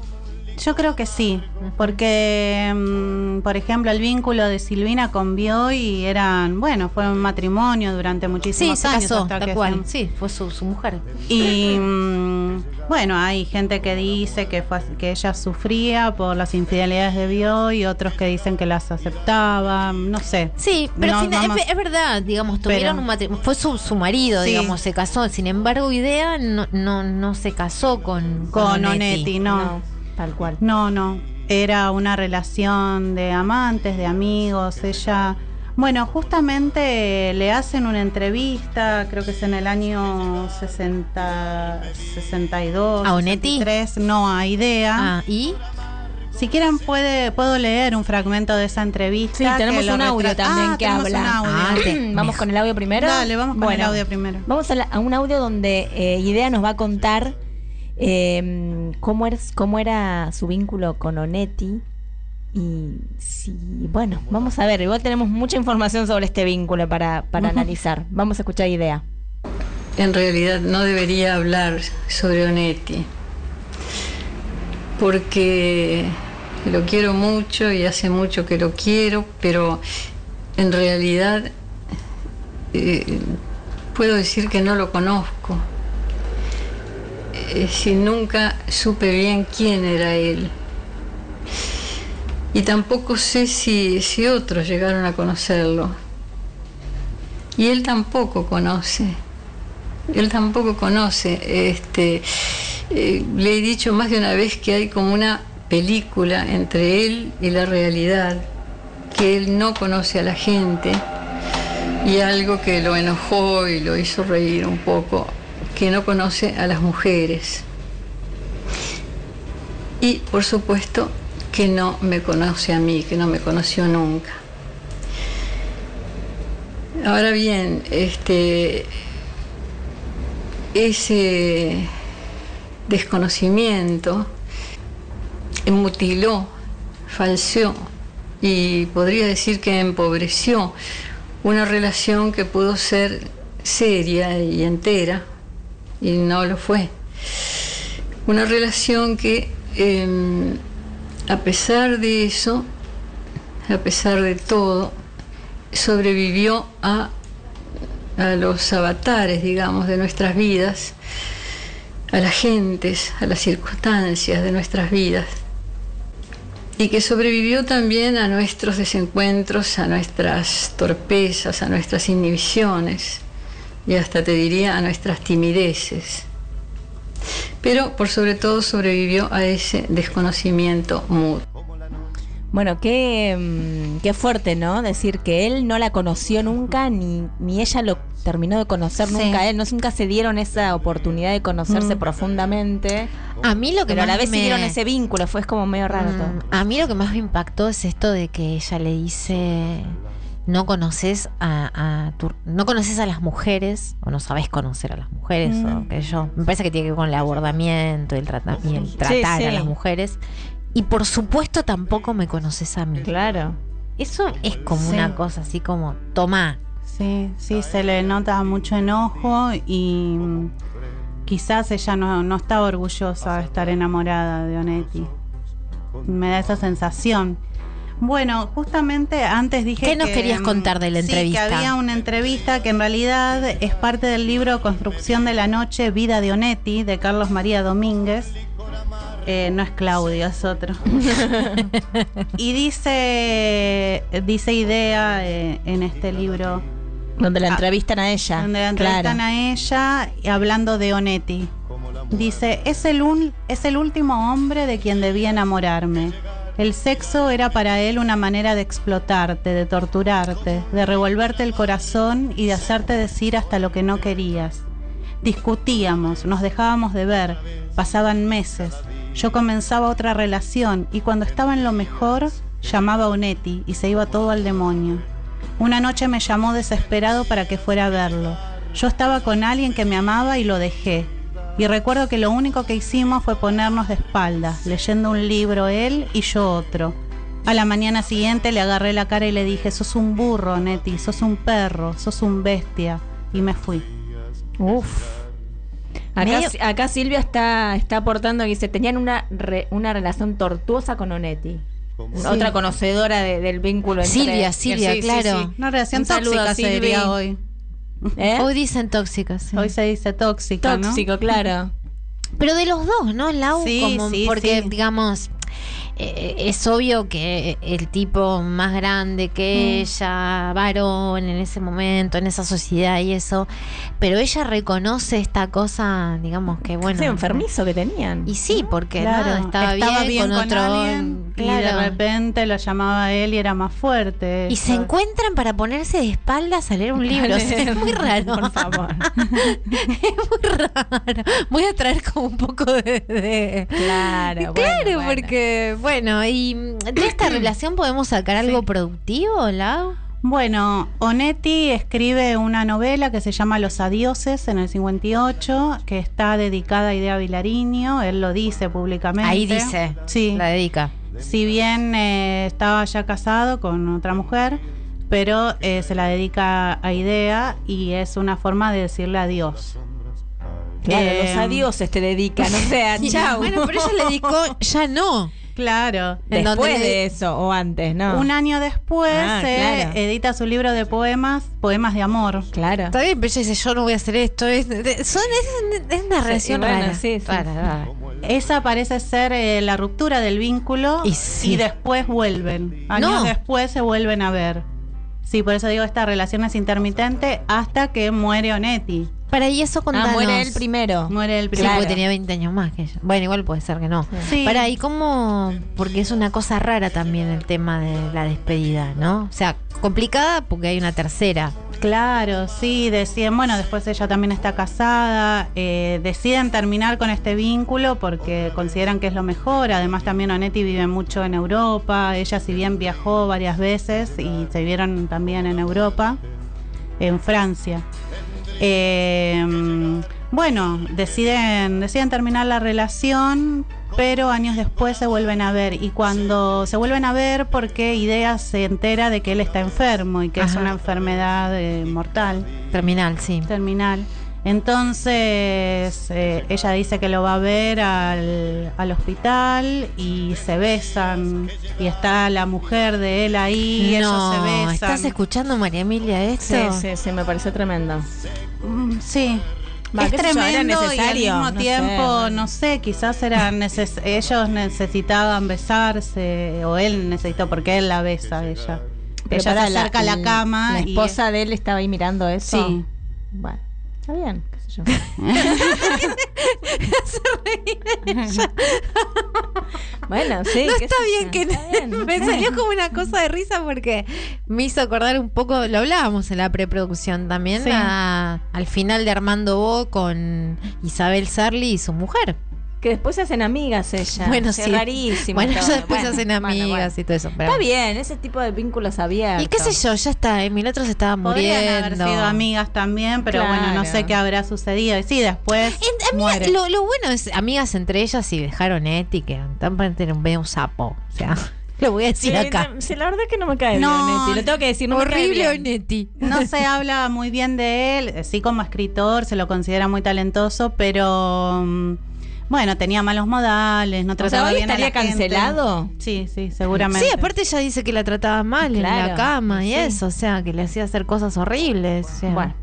Yo creo que sí, porque, mm, por ejemplo, el vínculo de Silvina con Bioy eran, bueno, fue un matrimonio durante Sí, muchísimos se años. casó, hasta tal que cual. se- Sí, fue su, su mujer. Y mm, bueno, hay gente que dice que, fue, que ella sufría por las infidelidades de Bioy y otros que dicen que las aceptaba, no sé. Sí, pero No fina- vamos- es, es verdad, digamos, tuvieron Pero- un matrimonio, fue su, su marido, Sí. digamos, se casó. Sin embargo, Idea no, no, no se casó con, Con Onetti, no. No, tal cual. No, no. Era una relación de amantes, de amigos. Ella. Bueno, justamente le hacen una entrevista, creo que es en el año 60, 62. ¿A Onetti? 63, no, a Idea. Ah, ¿y? Si quieren, puede, puedo leer un fragmento de esa entrevista. Sí, tenemos un audio también Ah, que habla. un audio. Ah, vamos con el audio primero. Dale, vamos con el audio primero. Vamos a, la- a un audio donde eh, Idea nos va a contar eh, cómo, es, cómo era su vínculo con Onetti. Y si, bueno, vamos a ver, igual tenemos mucha información sobre este vínculo para, para analizar. Vamos a escuchar Idea. En realidad no debería hablar sobre Onetti, porque lo quiero mucho y hace mucho que lo quiero, pero en realidad eh, puedo decir que no lo conozco. Eh, si nunca supe bien quién era él. Y tampoco sé si, si otros llegaron a conocerlo. Y él tampoco conoce. Él tampoco conoce. Este, eh, le he dicho más de una vez que hay como una película entre él y la realidad, que él no conoce a la gente y algo que lo enojó y lo hizo reír un poco, que no conoce a las mujeres. Y por supuesto que no me conoce a mí, que no me conoció nunca. Ahora bien, este ese desconocimiento mutiló, falseó y podría decir que empobreció una relación que pudo ser seria y entera y no lo fue. Una relación que eh, a pesar de eso, a pesar de todo, sobrevivió a, a los avatares, digamos, de nuestras vidas, a las gentes, a las circunstancias de nuestras vidas. Y que sobrevivió también a nuestros desencuentros, a nuestras torpezas, a nuestras inhibiciones y hasta te diría a nuestras timideces. Pero por sobre todo sobrevivió a ese desconocimiento mutuo. Bueno, qué, mm, qué fuerte, ¿no? Decir que él no la conoció nunca, ni, ni ella lo terminó de conocer Sí. nunca a él. No, nunca se dieron esa oportunidad de conocerse Mm. profundamente. A mí lo que Pero a la más vez me- siguieron ese vínculo, fue como medio raro Mm, todo. A mí lo que más me impactó es esto de que ella le dice no conoces a, a tu- no conoces a las mujeres o no sabes conocer a las mujeres Mm. o que yo me parece que tiene que ver con el abordamiento el, trata- y el tratar sí. a las mujeres y por supuesto tampoco me conoces a mí Claro. eso es como Sí. una cosa así como toma Sí, sí, se le nota mucho enojo y mm, quizás ella no, no estaba orgullosa de estar enamorada de Onetti. Me da esa sensación. Bueno, justamente antes dije ¿Qué nos que, querías mm, contar de la sí, entrevista? que había una entrevista que en realidad es parte del libro Construcción de la Noche, Vida de Onetti, de Carlos María Domínguez. Eh, no es Claudio, es otro. y dice, dice idea eh, en este libro. Donde la Ah, entrevistan a ella. Donde la entrevistan claro. a ella y hablando de Onetti. Dice, es el, un- es el último hombre de quien debía enamorarme. El sexo era para él una manera de explotarte, de torturarte, de revolverte el corazón y de hacerte decir hasta lo que no querías. Discutíamos, nos dejábamos de ver, pasaban meses. yo comenzaba otra relación y cuando estaba en lo mejor llamaba a Onetti y se iba todo al demonio. Una noche me llamó desesperado para que fuera a verlo. Yo estaba con alguien que me amaba y lo dejé. Y recuerdo que lo único que hicimos fue ponernos de espaldas, leyendo un libro él y yo otro. A la mañana siguiente le agarré la cara y le dije, sos un burro, Neti, sos un perro, sos un bestia. Y me fui. Uf. Acá, Medio- acá Silvia está, está aportando que dice, tenían una, re- una relación tortuosa con Onetti. Sí. Otra conocedora de- del vínculo entre... Silvia, Silvia, Sí, claro. sí. Una relación Un saludo tóxica a se Silvi. diría hoy. ¿Eh? Hoy dicen tóxicas. sí. Hoy se dice tóxica, ¿no? Tóxico, claro. Pero de los dos, ¿no, Lau? Sí, Como- sí, porque, sí. digamos, eh, es obvio que el tipo más grande que Mm. ella, varón en ese momento, en esa sociedad y eso, pero ella reconoce esta cosa, digamos que bueno. Sí, enfermizo que tenían. Y sí, porque Claro, nada, estaba, bien, con, otro. alguien y de repente lo llamaba a él y era más fuerte. Y se encuentran para ponerse de espaldas a leer un libro. O sea, es muy raro. Por favor. es muy raro. Voy a traer como un poco de. de- Claro, Claro, bueno. porque, bueno, y mm, de esta relación podemos sacar algo productivo, Lau. Bueno, Onetti escribe una novela que se llama Los Adioses en el 58, que está dedicada a Idea Vilariño, él lo dice públicamente. Ahí dice, Sí. la dedica. Si bien eh, estaba ya casado con otra mujer, pero eh, se la dedica a Idea y es una forma de decirle adiós. Claro, Eh, los adioses te dedican, o sea, chau. Bueno, pero ella le dedicó, ya no. Claro. Después de eso, o antes, ¿no? Un año después Ah, eh, claro. edita su libro de poemas, Poemas de Amor. Claro. Está bien, pero ella dice, yo no voy a hacer esto. Es, de- son, es, es una relación rara. sí, sí. Rara, rara. Esa parece ser eh, la ruptura del vínculo Y y, sí. después vuelven. Años No. después se vuelven a ver. Sí, por eso digo, esta relación es intermitente hasta que muere Onetti. Para y eso contanos. Ah, muere él primero. Muere el Sí, primero. porque tenía 20 años más que ella. Bueno, igual puede ser que no. Sí. Para, ¿y cómo? Porque es una cosa rara también el tema de la despedida, ¿no? O sea, complicada porque hay una tercera. Claro, sí, deciden, bueno, después ella también está casada, eh, deciden terminar con este vínculo porque consideran que es lo mejor, además también Onetti vive mucho en Europa, ella si bien viajó varias veces y se vieron también en Europa, en Francia. Eh, bueno, deciden, deciden terminar la relación, pero años después se vuelven a ver. Y cuando se vuelven a ver, porque Idea se entera de que él está enfermo y que es una enfermedad eh, mortal, Terminal, sí. terminal. Entonces eh, ella dice que lo va a ver al, al hospital y se besan y está la mujer de él ahí y ellos se no, besan. ¿estás escuchando, María Emilia, Sí, esto? sí, sí, me pareció tremendo. Mm, Sí. Va, es yo, tremendo y al mismo no tiempo, sé. no sé, quizás era neces- ellos necesitaban besarse o él necesitó porque él la besa a ella. Pero ella se acerca a la cama La y esposa de él estaba ahí mirando eso. Sí. Bueno, está bien, qué sé yo. bueno, sí. no está bien que está bien. me salió como una cosa de risa porque me hizo acordar un poco, lo hablábamos en la preproducción también, Sí. a- al final de Armando Bo con Isabel Sarli y su mujer. Que después se hacen amigas ella. Bueno, O sí. rarísimo. Bueno, ellos después Bueno, se hacen amigas bueno. y todo eso. pero- Está bien, ese tipo de vínculos abiertos. Y qué sé yo, ya está, el otro se estaba podrían muriendo. haber sido amigas también, pero bueno, no sé qué habrá sucedido. Y sí, después En- muere. lo, lo bueno es amigas entre ellas y dejaron Eti, que están para tener un un sapo. O sea, lo voy a decir Sí, acá. sí, la verdad es que no me cae No, bien, Onetti. Lo tengo que decir, no Horrible. Onetti. No se habla muy bien de él, sí como escritor, se lo considera muy talentoso, pero mm, bueno, tenía malos modales, no O trataba sea, ¿hoy bien a la estaría gente. cancelado? Sí, sí, seguramente. Sí, aparte ella dice que la trataba mal en la cama y sí. eso, o sea, que le hacía hacer cosas horribles. o sea. Bueno.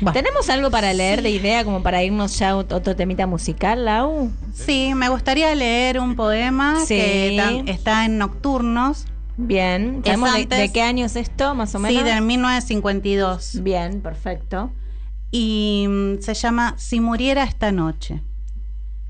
Bueno. ¿Tenemos algo para leer de idea como para irnos ya a ot- otro temita musical, Lau? Sí, me gustaría leer un poema Sí. que está en Nocturnos, Bien. Es ¿Sabemos de, antes- de qué año es esto, más o sí, menos? del 1952. Bien, perfecto. y mm, se llama Si muriera esta noche.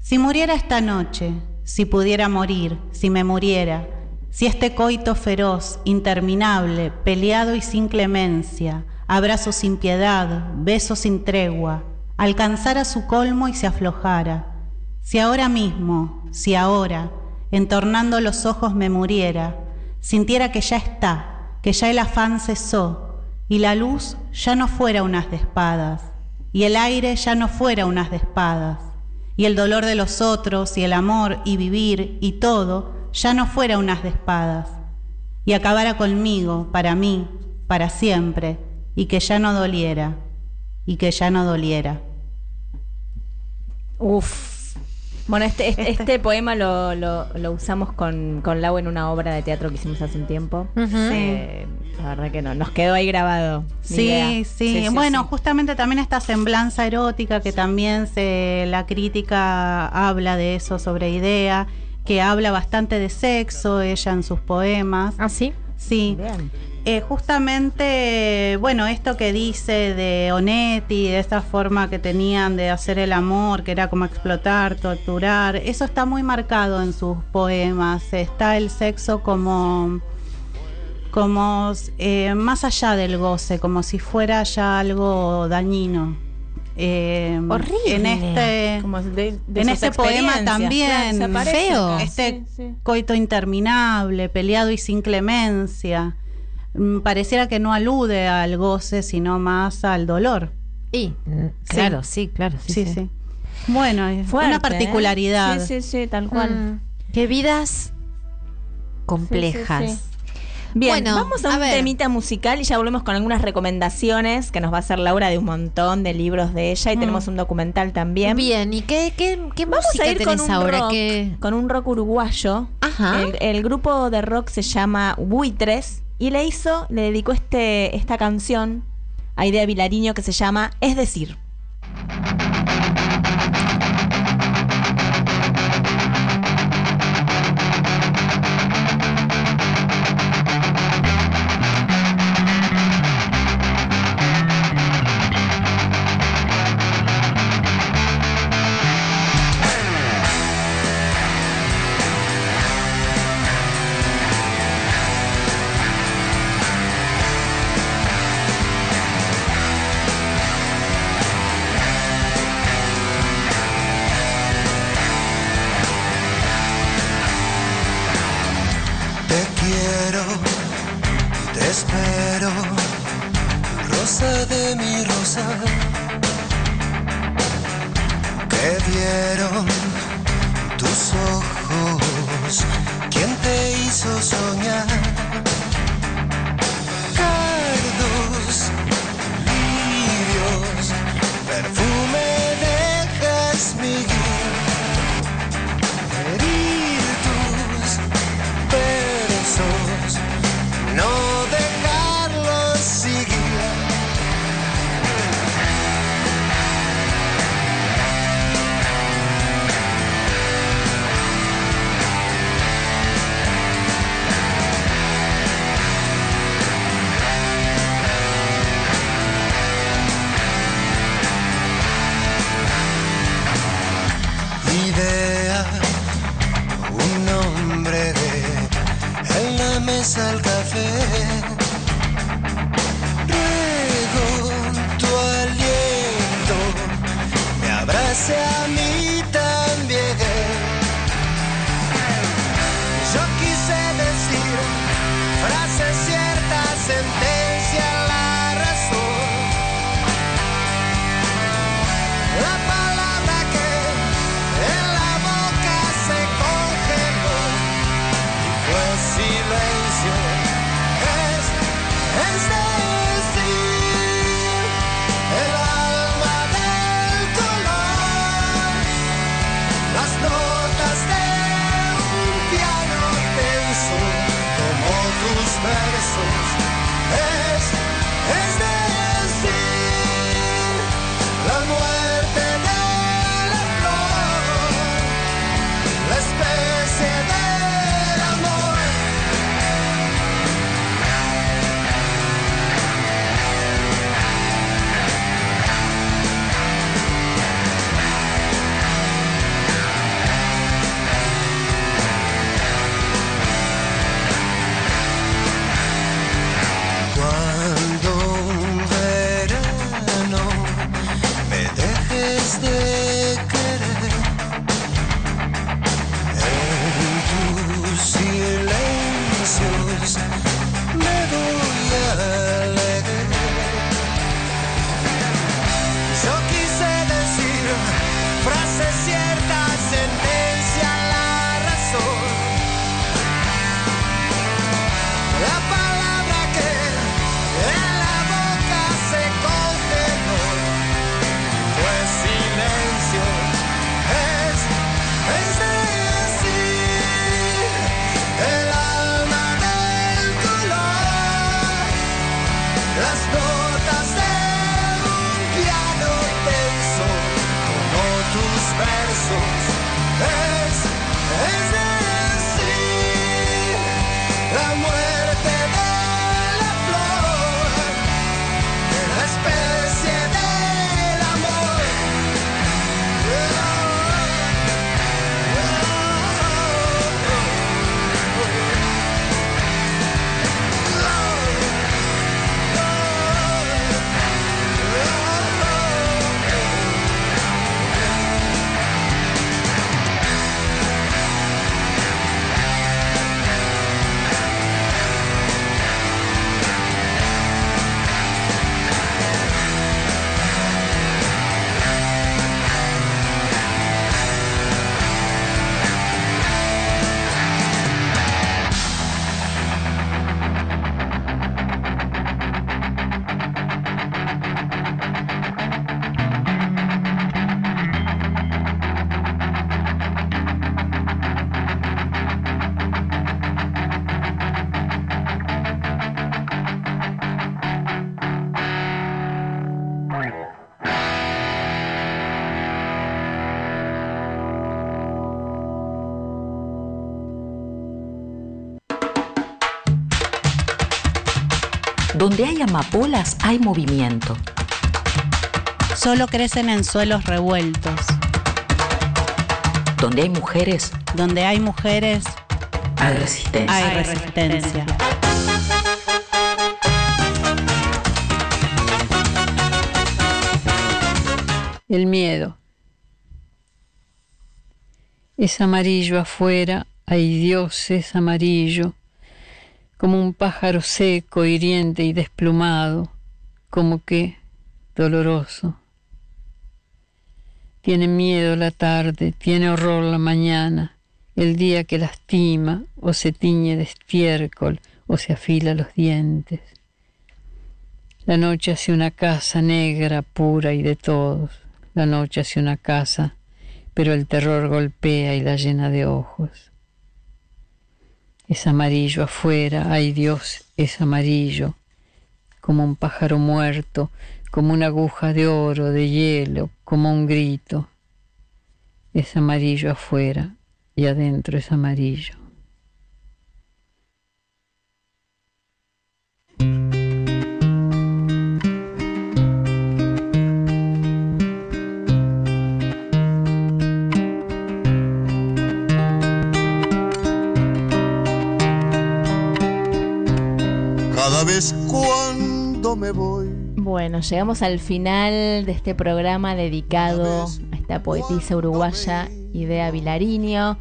Si muriera esta noche, si pudiera morir, si me muriera, si este coito feroz, interminable, peleado y sin clemencia, abrazo sin piedad, beso sin tregua, alcanzara su colmo y se aflojara, Si ahora mismo, si ahora, entornando los ojos me muriera, sintiera que ya está, que ya el afán cesó, y la luz ya no fuera unas de espadas, y el aire ya no fuera unas de espadas, y el dolor de los otros, y el amor, y vivir, y todo, ya no fuera unas de espadas, y acabara conmigo, para mí, para siempre, y que ya no doliera, y que ya no doliera. Uf. Bueno, este, este, este poema lo, lo- lo usamos con, con Lau en una obra de teatro que hicimos hace un tiempo. Eh, la verdad que no, nos quedó ahí grabado. Sí, sí, Bueno, justamente también esta semblanza erótica que también se la crítica habla de eso sobre idea, que habla bastante de sexo ella en sus poemas. ¿Ah, sí? Sí. Eh, justamente, bueno, esto que dice de Onetti, de esa forma que tenían de hacer el amor, que era como explotar, torturar, eso está muy marcado en sus poemas. Está el sexo como como eh, más allá del goce, como si fuera ya algo dañino. Eh, Horrible. En este, Como de- de en este poema también, claro, feo. este Sí, sí. coito interminable, peleado y sin clemencia. Mm, Pareciera que no alude al goce, sino más al dolor. Y, mm, claro, sí, claro, sí. Sí, sí. sí. Bueno, es Fuerte, una ¿eh? particularidad. Sí, sí, sí, tal cual. Mm, qué vidas complejas. Sí, sí, sí. Bien, Bueno, vamos a, a un ver. temita musical y ya volvemos con algunas recomendaciones que nos va a hacer Laura de un montón de libros de ella y Mm. tenemos un documental también. Bien, ¿y qué, qué, qué Vamos música a ir con tenés un ahora? rock, ¿Qué? con un rock uruguayo. Ajá. El, el grupo de rock se llama Buitres y le hizo, le dedicó este, esta canción a Idea Vilariño que se llama Es decir. Amapolas hay movimiento. Solo crecen en suelos revueltos. Donde hay mujeres Donde hay mujeres, hay resistencia. hay resistencia. El miedo. Es amarillo afuera, hay Dios, es amarillo, como un pájaro seco, hiriente y desplumado, como que doloroso. Tiene miedo la tarde, tiene horror la mañana, el día que lastima o se tiñe de estiércol o se afila los dientes. La noche hace una casa negra, pura y de todos. La noche hace una casa, pero el terror golpea y la llena de ojos. Es amarillo afuera, ay Dios, es amarillo, como un pájaro muerto, como una aguja de oro, de hielo, como un grito. Es amarillo afuera y adentro es amarillo. Cada vez cuando me voy. Bueno, llegamos al final de este programa dedicado a esta poetisa uruguaya Idea Vilariño.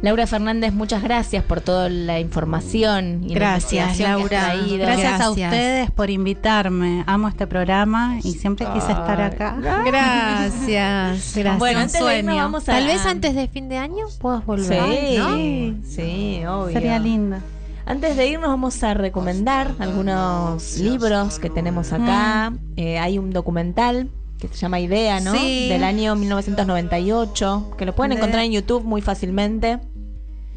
Laura Fernández, muchas gracias por toda la información y Gracias, la investigación que has Laura. Gracias, a ustedes por invitarme. Amo este programa y siempre quise estar acá. Gracias, gracias. Bueno, antes de Sueño. vamos a- Tal vez antes de fin de año puedas volver, Sí, ¿no? sí, obvio. Sería lindo. Antes de irnos vamos a recomendar algunos libros que tenemos acá. Eh, hay un documental que se llama Idea, ¿no? Sí. Del año 1998, que lo pueden De- encontrar en YouTube muy fácilmente.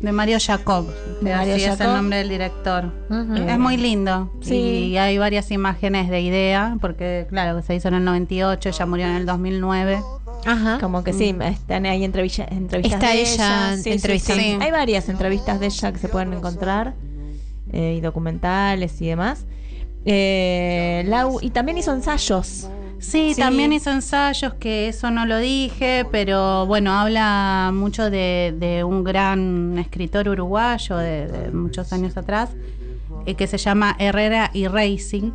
De Mario Jacob. De Mario así es Jacob. el nombre del director. Es muy lindo. Sí. Y hay varias imágenes de idea, porque claro, que se hizo en el 98, ella murió en el 2009. Ajá. Como que sí, están ahí entrevilla- entrevistas Está de ella Sí, sí, entrevistando. sí. Hay varias entrevistas de ella que se pueden encontrar eh, y documentales y demás. Eh, Lau, y también hizo ensayos. Sí, también hizo ensayos, que eso no lo dije, pero bueno, habla mucho de, de un gran escritor uruguayo de, de muchos años atrás, eh, que se llama Herrera y Racing.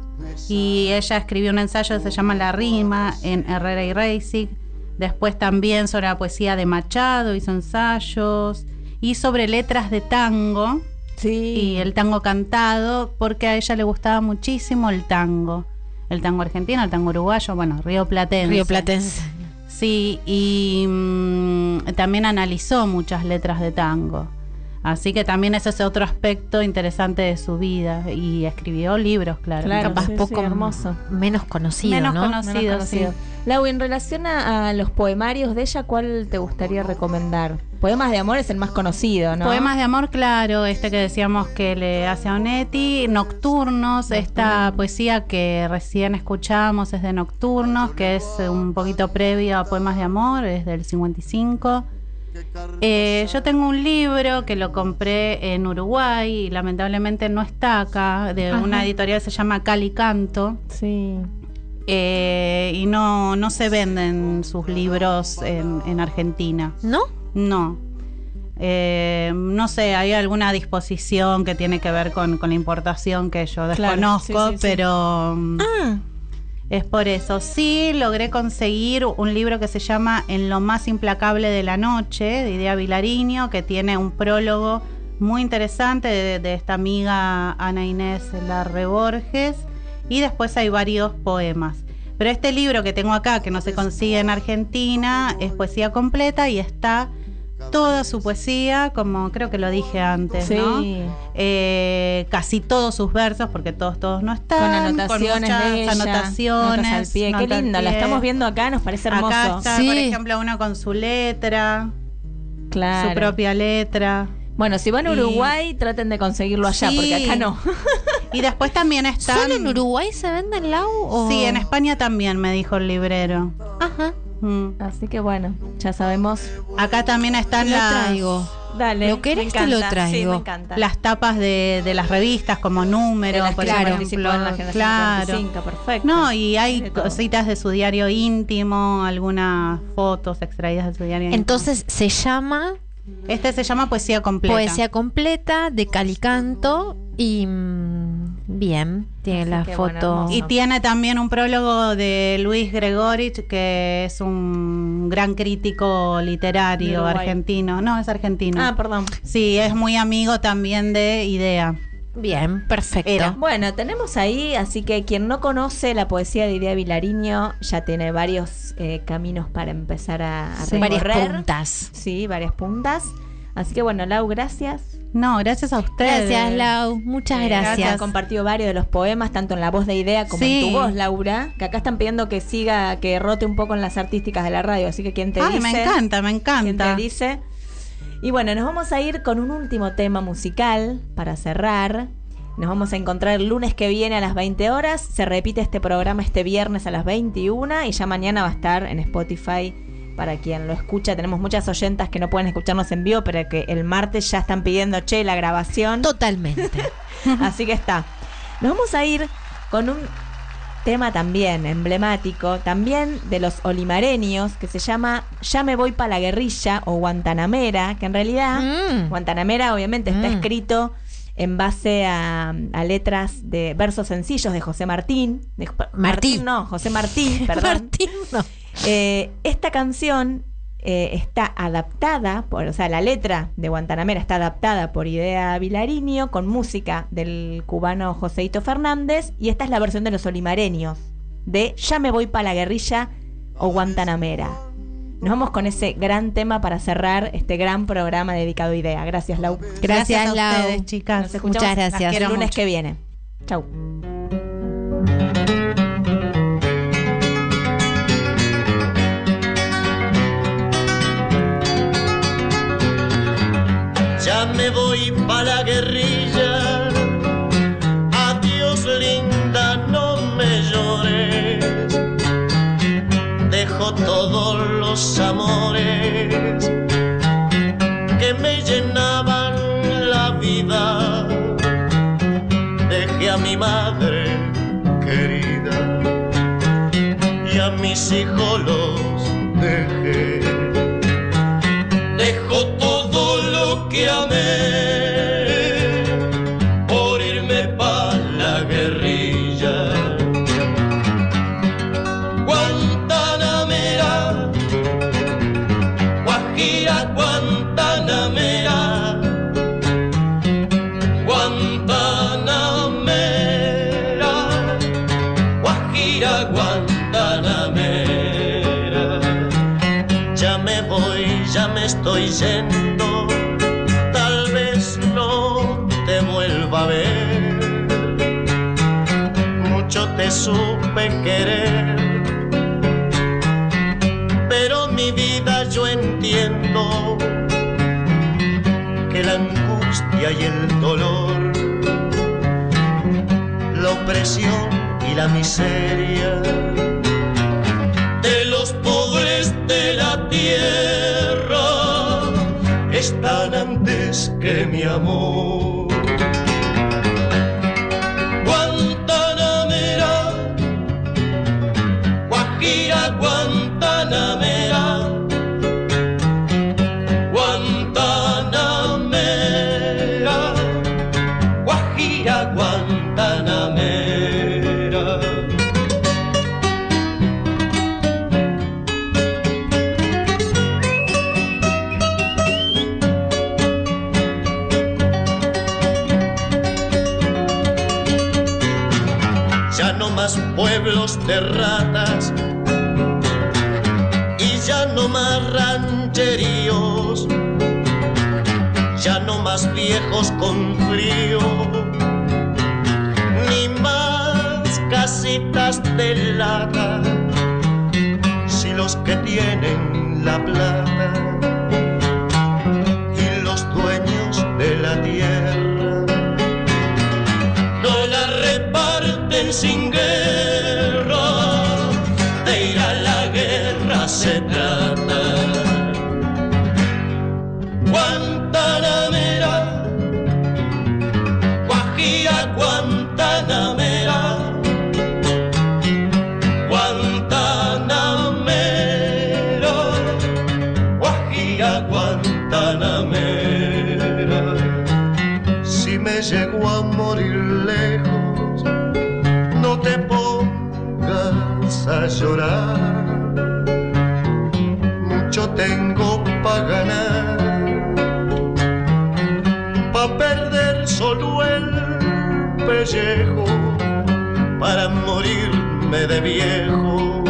Y ella escribió un ensayo que se llama La Rima en Herrera y Racing. Después también sobre la poesía de Machado hizo ensayos. Y sobre letras de tango. Y el tango cantado, porque a ella le gustaba muchísimo el tango. El tango argentino, el tango uruguayo, bueno, Río Platense. Río Platense. Sí, y mm, también analizó muchas letras de tango. Así que también ese es otro aspecto interesante de su vida. Y escribió libros, claro. Claro, Capaz sí, sí, poco hermoso. menos conocido, Menos ¿no? conocido. Menos conocido. sí. Lau, en relación a, a los poemarios de ella, ¿cuál te gustaría recomendar? Poemas de amor es el más conocido, ¿no? Poemas de amor, claro, este que decíamos que le hace a Onetti. Nocturnos, esta poesía que recién escuchamos es de Nocturnos, que es un poquito previo a Poemas de amor, es del 55. Eh, yo tengo un libro que lo compré en Uruguay y lamentablemente no está acá, de Ajá. una editorial que se llama Cali Canto. Sí. Eh, y no, no se venden sus libros en, en Argentina. ¿No? No. Eh, no sé, hay alguna disposición que tiene que ver con, con la importación que yo Claro, desconozco, sí, sí, sí. pero mm, Ah, es por eso. Sí, logré conseguir un libro que se llama En lo más implacable de la noche, de Idea Vilariño, que tiene un prólogo muy interesante de, de esta amiga Ana Inés Larre Borges, y después hay varios poemas. Pero este libro que tengo acá, que no se consigue en Argentina, es poesía completa y está toda su poesía, como creo que lo dije antes, ¿no? Sí. Eh, casi todos sus versos, porque todos, todos no están. con anotaciones muchas de ella, anotaciones. notas al pie. Qué linda, la estamos viendo acá, nos parece hermoso. Acá está, Sí. por ejemplo, uno con su letra, Claro. su propia letra. Bueno, si van a Y- Uruguay, traten de conseguirlo allá, Sí. porque acá no. Y después también están. ¿Solo en Uruguay se venden Lau? O... Sí, en España también, me dijo el librero. Ajá. Mm. Así que bueno, ya sabemos. Acá también están Lo las, traigo. Dale. ¿Lo querés? me Te lo traigo. Sí, me encanta. las tapas de, de las revistas como número, De las por que ella ejemplo. en la generación claro. 45, perfecto. No, y hay De todo. cositas de su diario íntimo, algunas fotos extraídas de su diario íntimo. Entonces se llama Este se llama Poesía Completa. Poesía Completa de Calicanto y mm, bien, tiene Así la bueno, foto. Y tiene también un prólogo de Luis Gregorich, que es un gran crítico literario argentino. No, es argentino. Ah, perdón. Sí, es muy amigo también de Idea. Bien, perfecto. Era. Bueno, tenemos ahí, así que quien no conoce la poesía de Idea Vilariño ya tiene varios eh, caminos para empezar a, a Sí, varias puntas. Sí, varias puntas. Así que bueno, Lau, gracias. No, gracias a ustedes. Gracias, Lau. Muchas Eh, gracias. Ha compartido varios de los poemas, tanto en la voz de Idea como Sí. en tu voz, Laura. Que acá están pidiendo que siga, que rote un poco en las artísticas de la radio. Así que quien te Ay, dice. me encanta, me quien encanta. te dice. Y bueno, nos vamos a ir con un último tema musical para cerrar. Nos vamos a encontrar el lunes que viene a las 20 horas. Se repite este programa este viernes a las 21 y ya mañana va a estar en Spotify para quien lo escucha. Tenemos muchas oyentas que no pueden escucharnos en vivo, pero que el martes ya están pidiendo, che, la grabación. Totalmente. Así que está. Nos vamos a ir con un tema también emblemático, también de los olimareños, que se llama Ya me voy para la guerrilla o Guantanamera, que en realidad Mm. Guantanamera obviamente está Mm. escrito en base a, a letras de versos sencillos de José Martín. De, Martí. no, José Martín, perdón. Martín, no. Eh, esta canción eh, está adaptada, por, o sea, la letra de Guantanamera está adaptada por Idea Vilariño con música del cubano Joseito Fernández y esta es la versión de los olimareños de Ya me voy para la guerrilla o Guantanamera. Nos vamos con ese gran tema para cerrar este gran programa dedicado a Idea. Gracias, Lau. Gracias, a Lau. ustedes, chicas. Nos escuchamos Muchas gracias. el lunes mucho. que viene. Chau. Voy pa' la guerrilla. Adiós, linda, no me llores. Dejo todos los amores que me llenaban la vida. Dejé a mi madre querida y a mis hijos los dejé supe querer, pero mi vida yo entiendo que la angustia y el dolor, la opresión y la miseria de los pobres de la tierra están antes que mi amor. Más viejos con frío, ni más casitas de lata, si los que tienen la plata para morirme de viejo,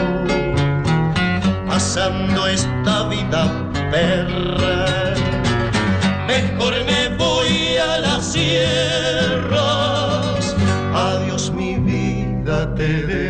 pasando esta vida perra mejor me voy a las sierras. Adiós mi vida te dejo.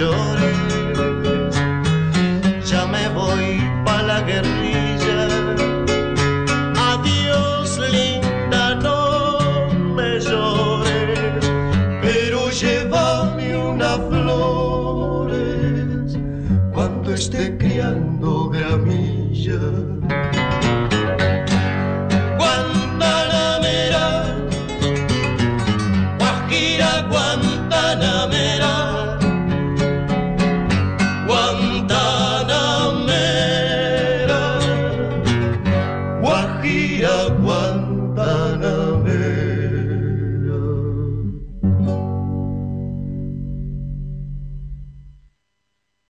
No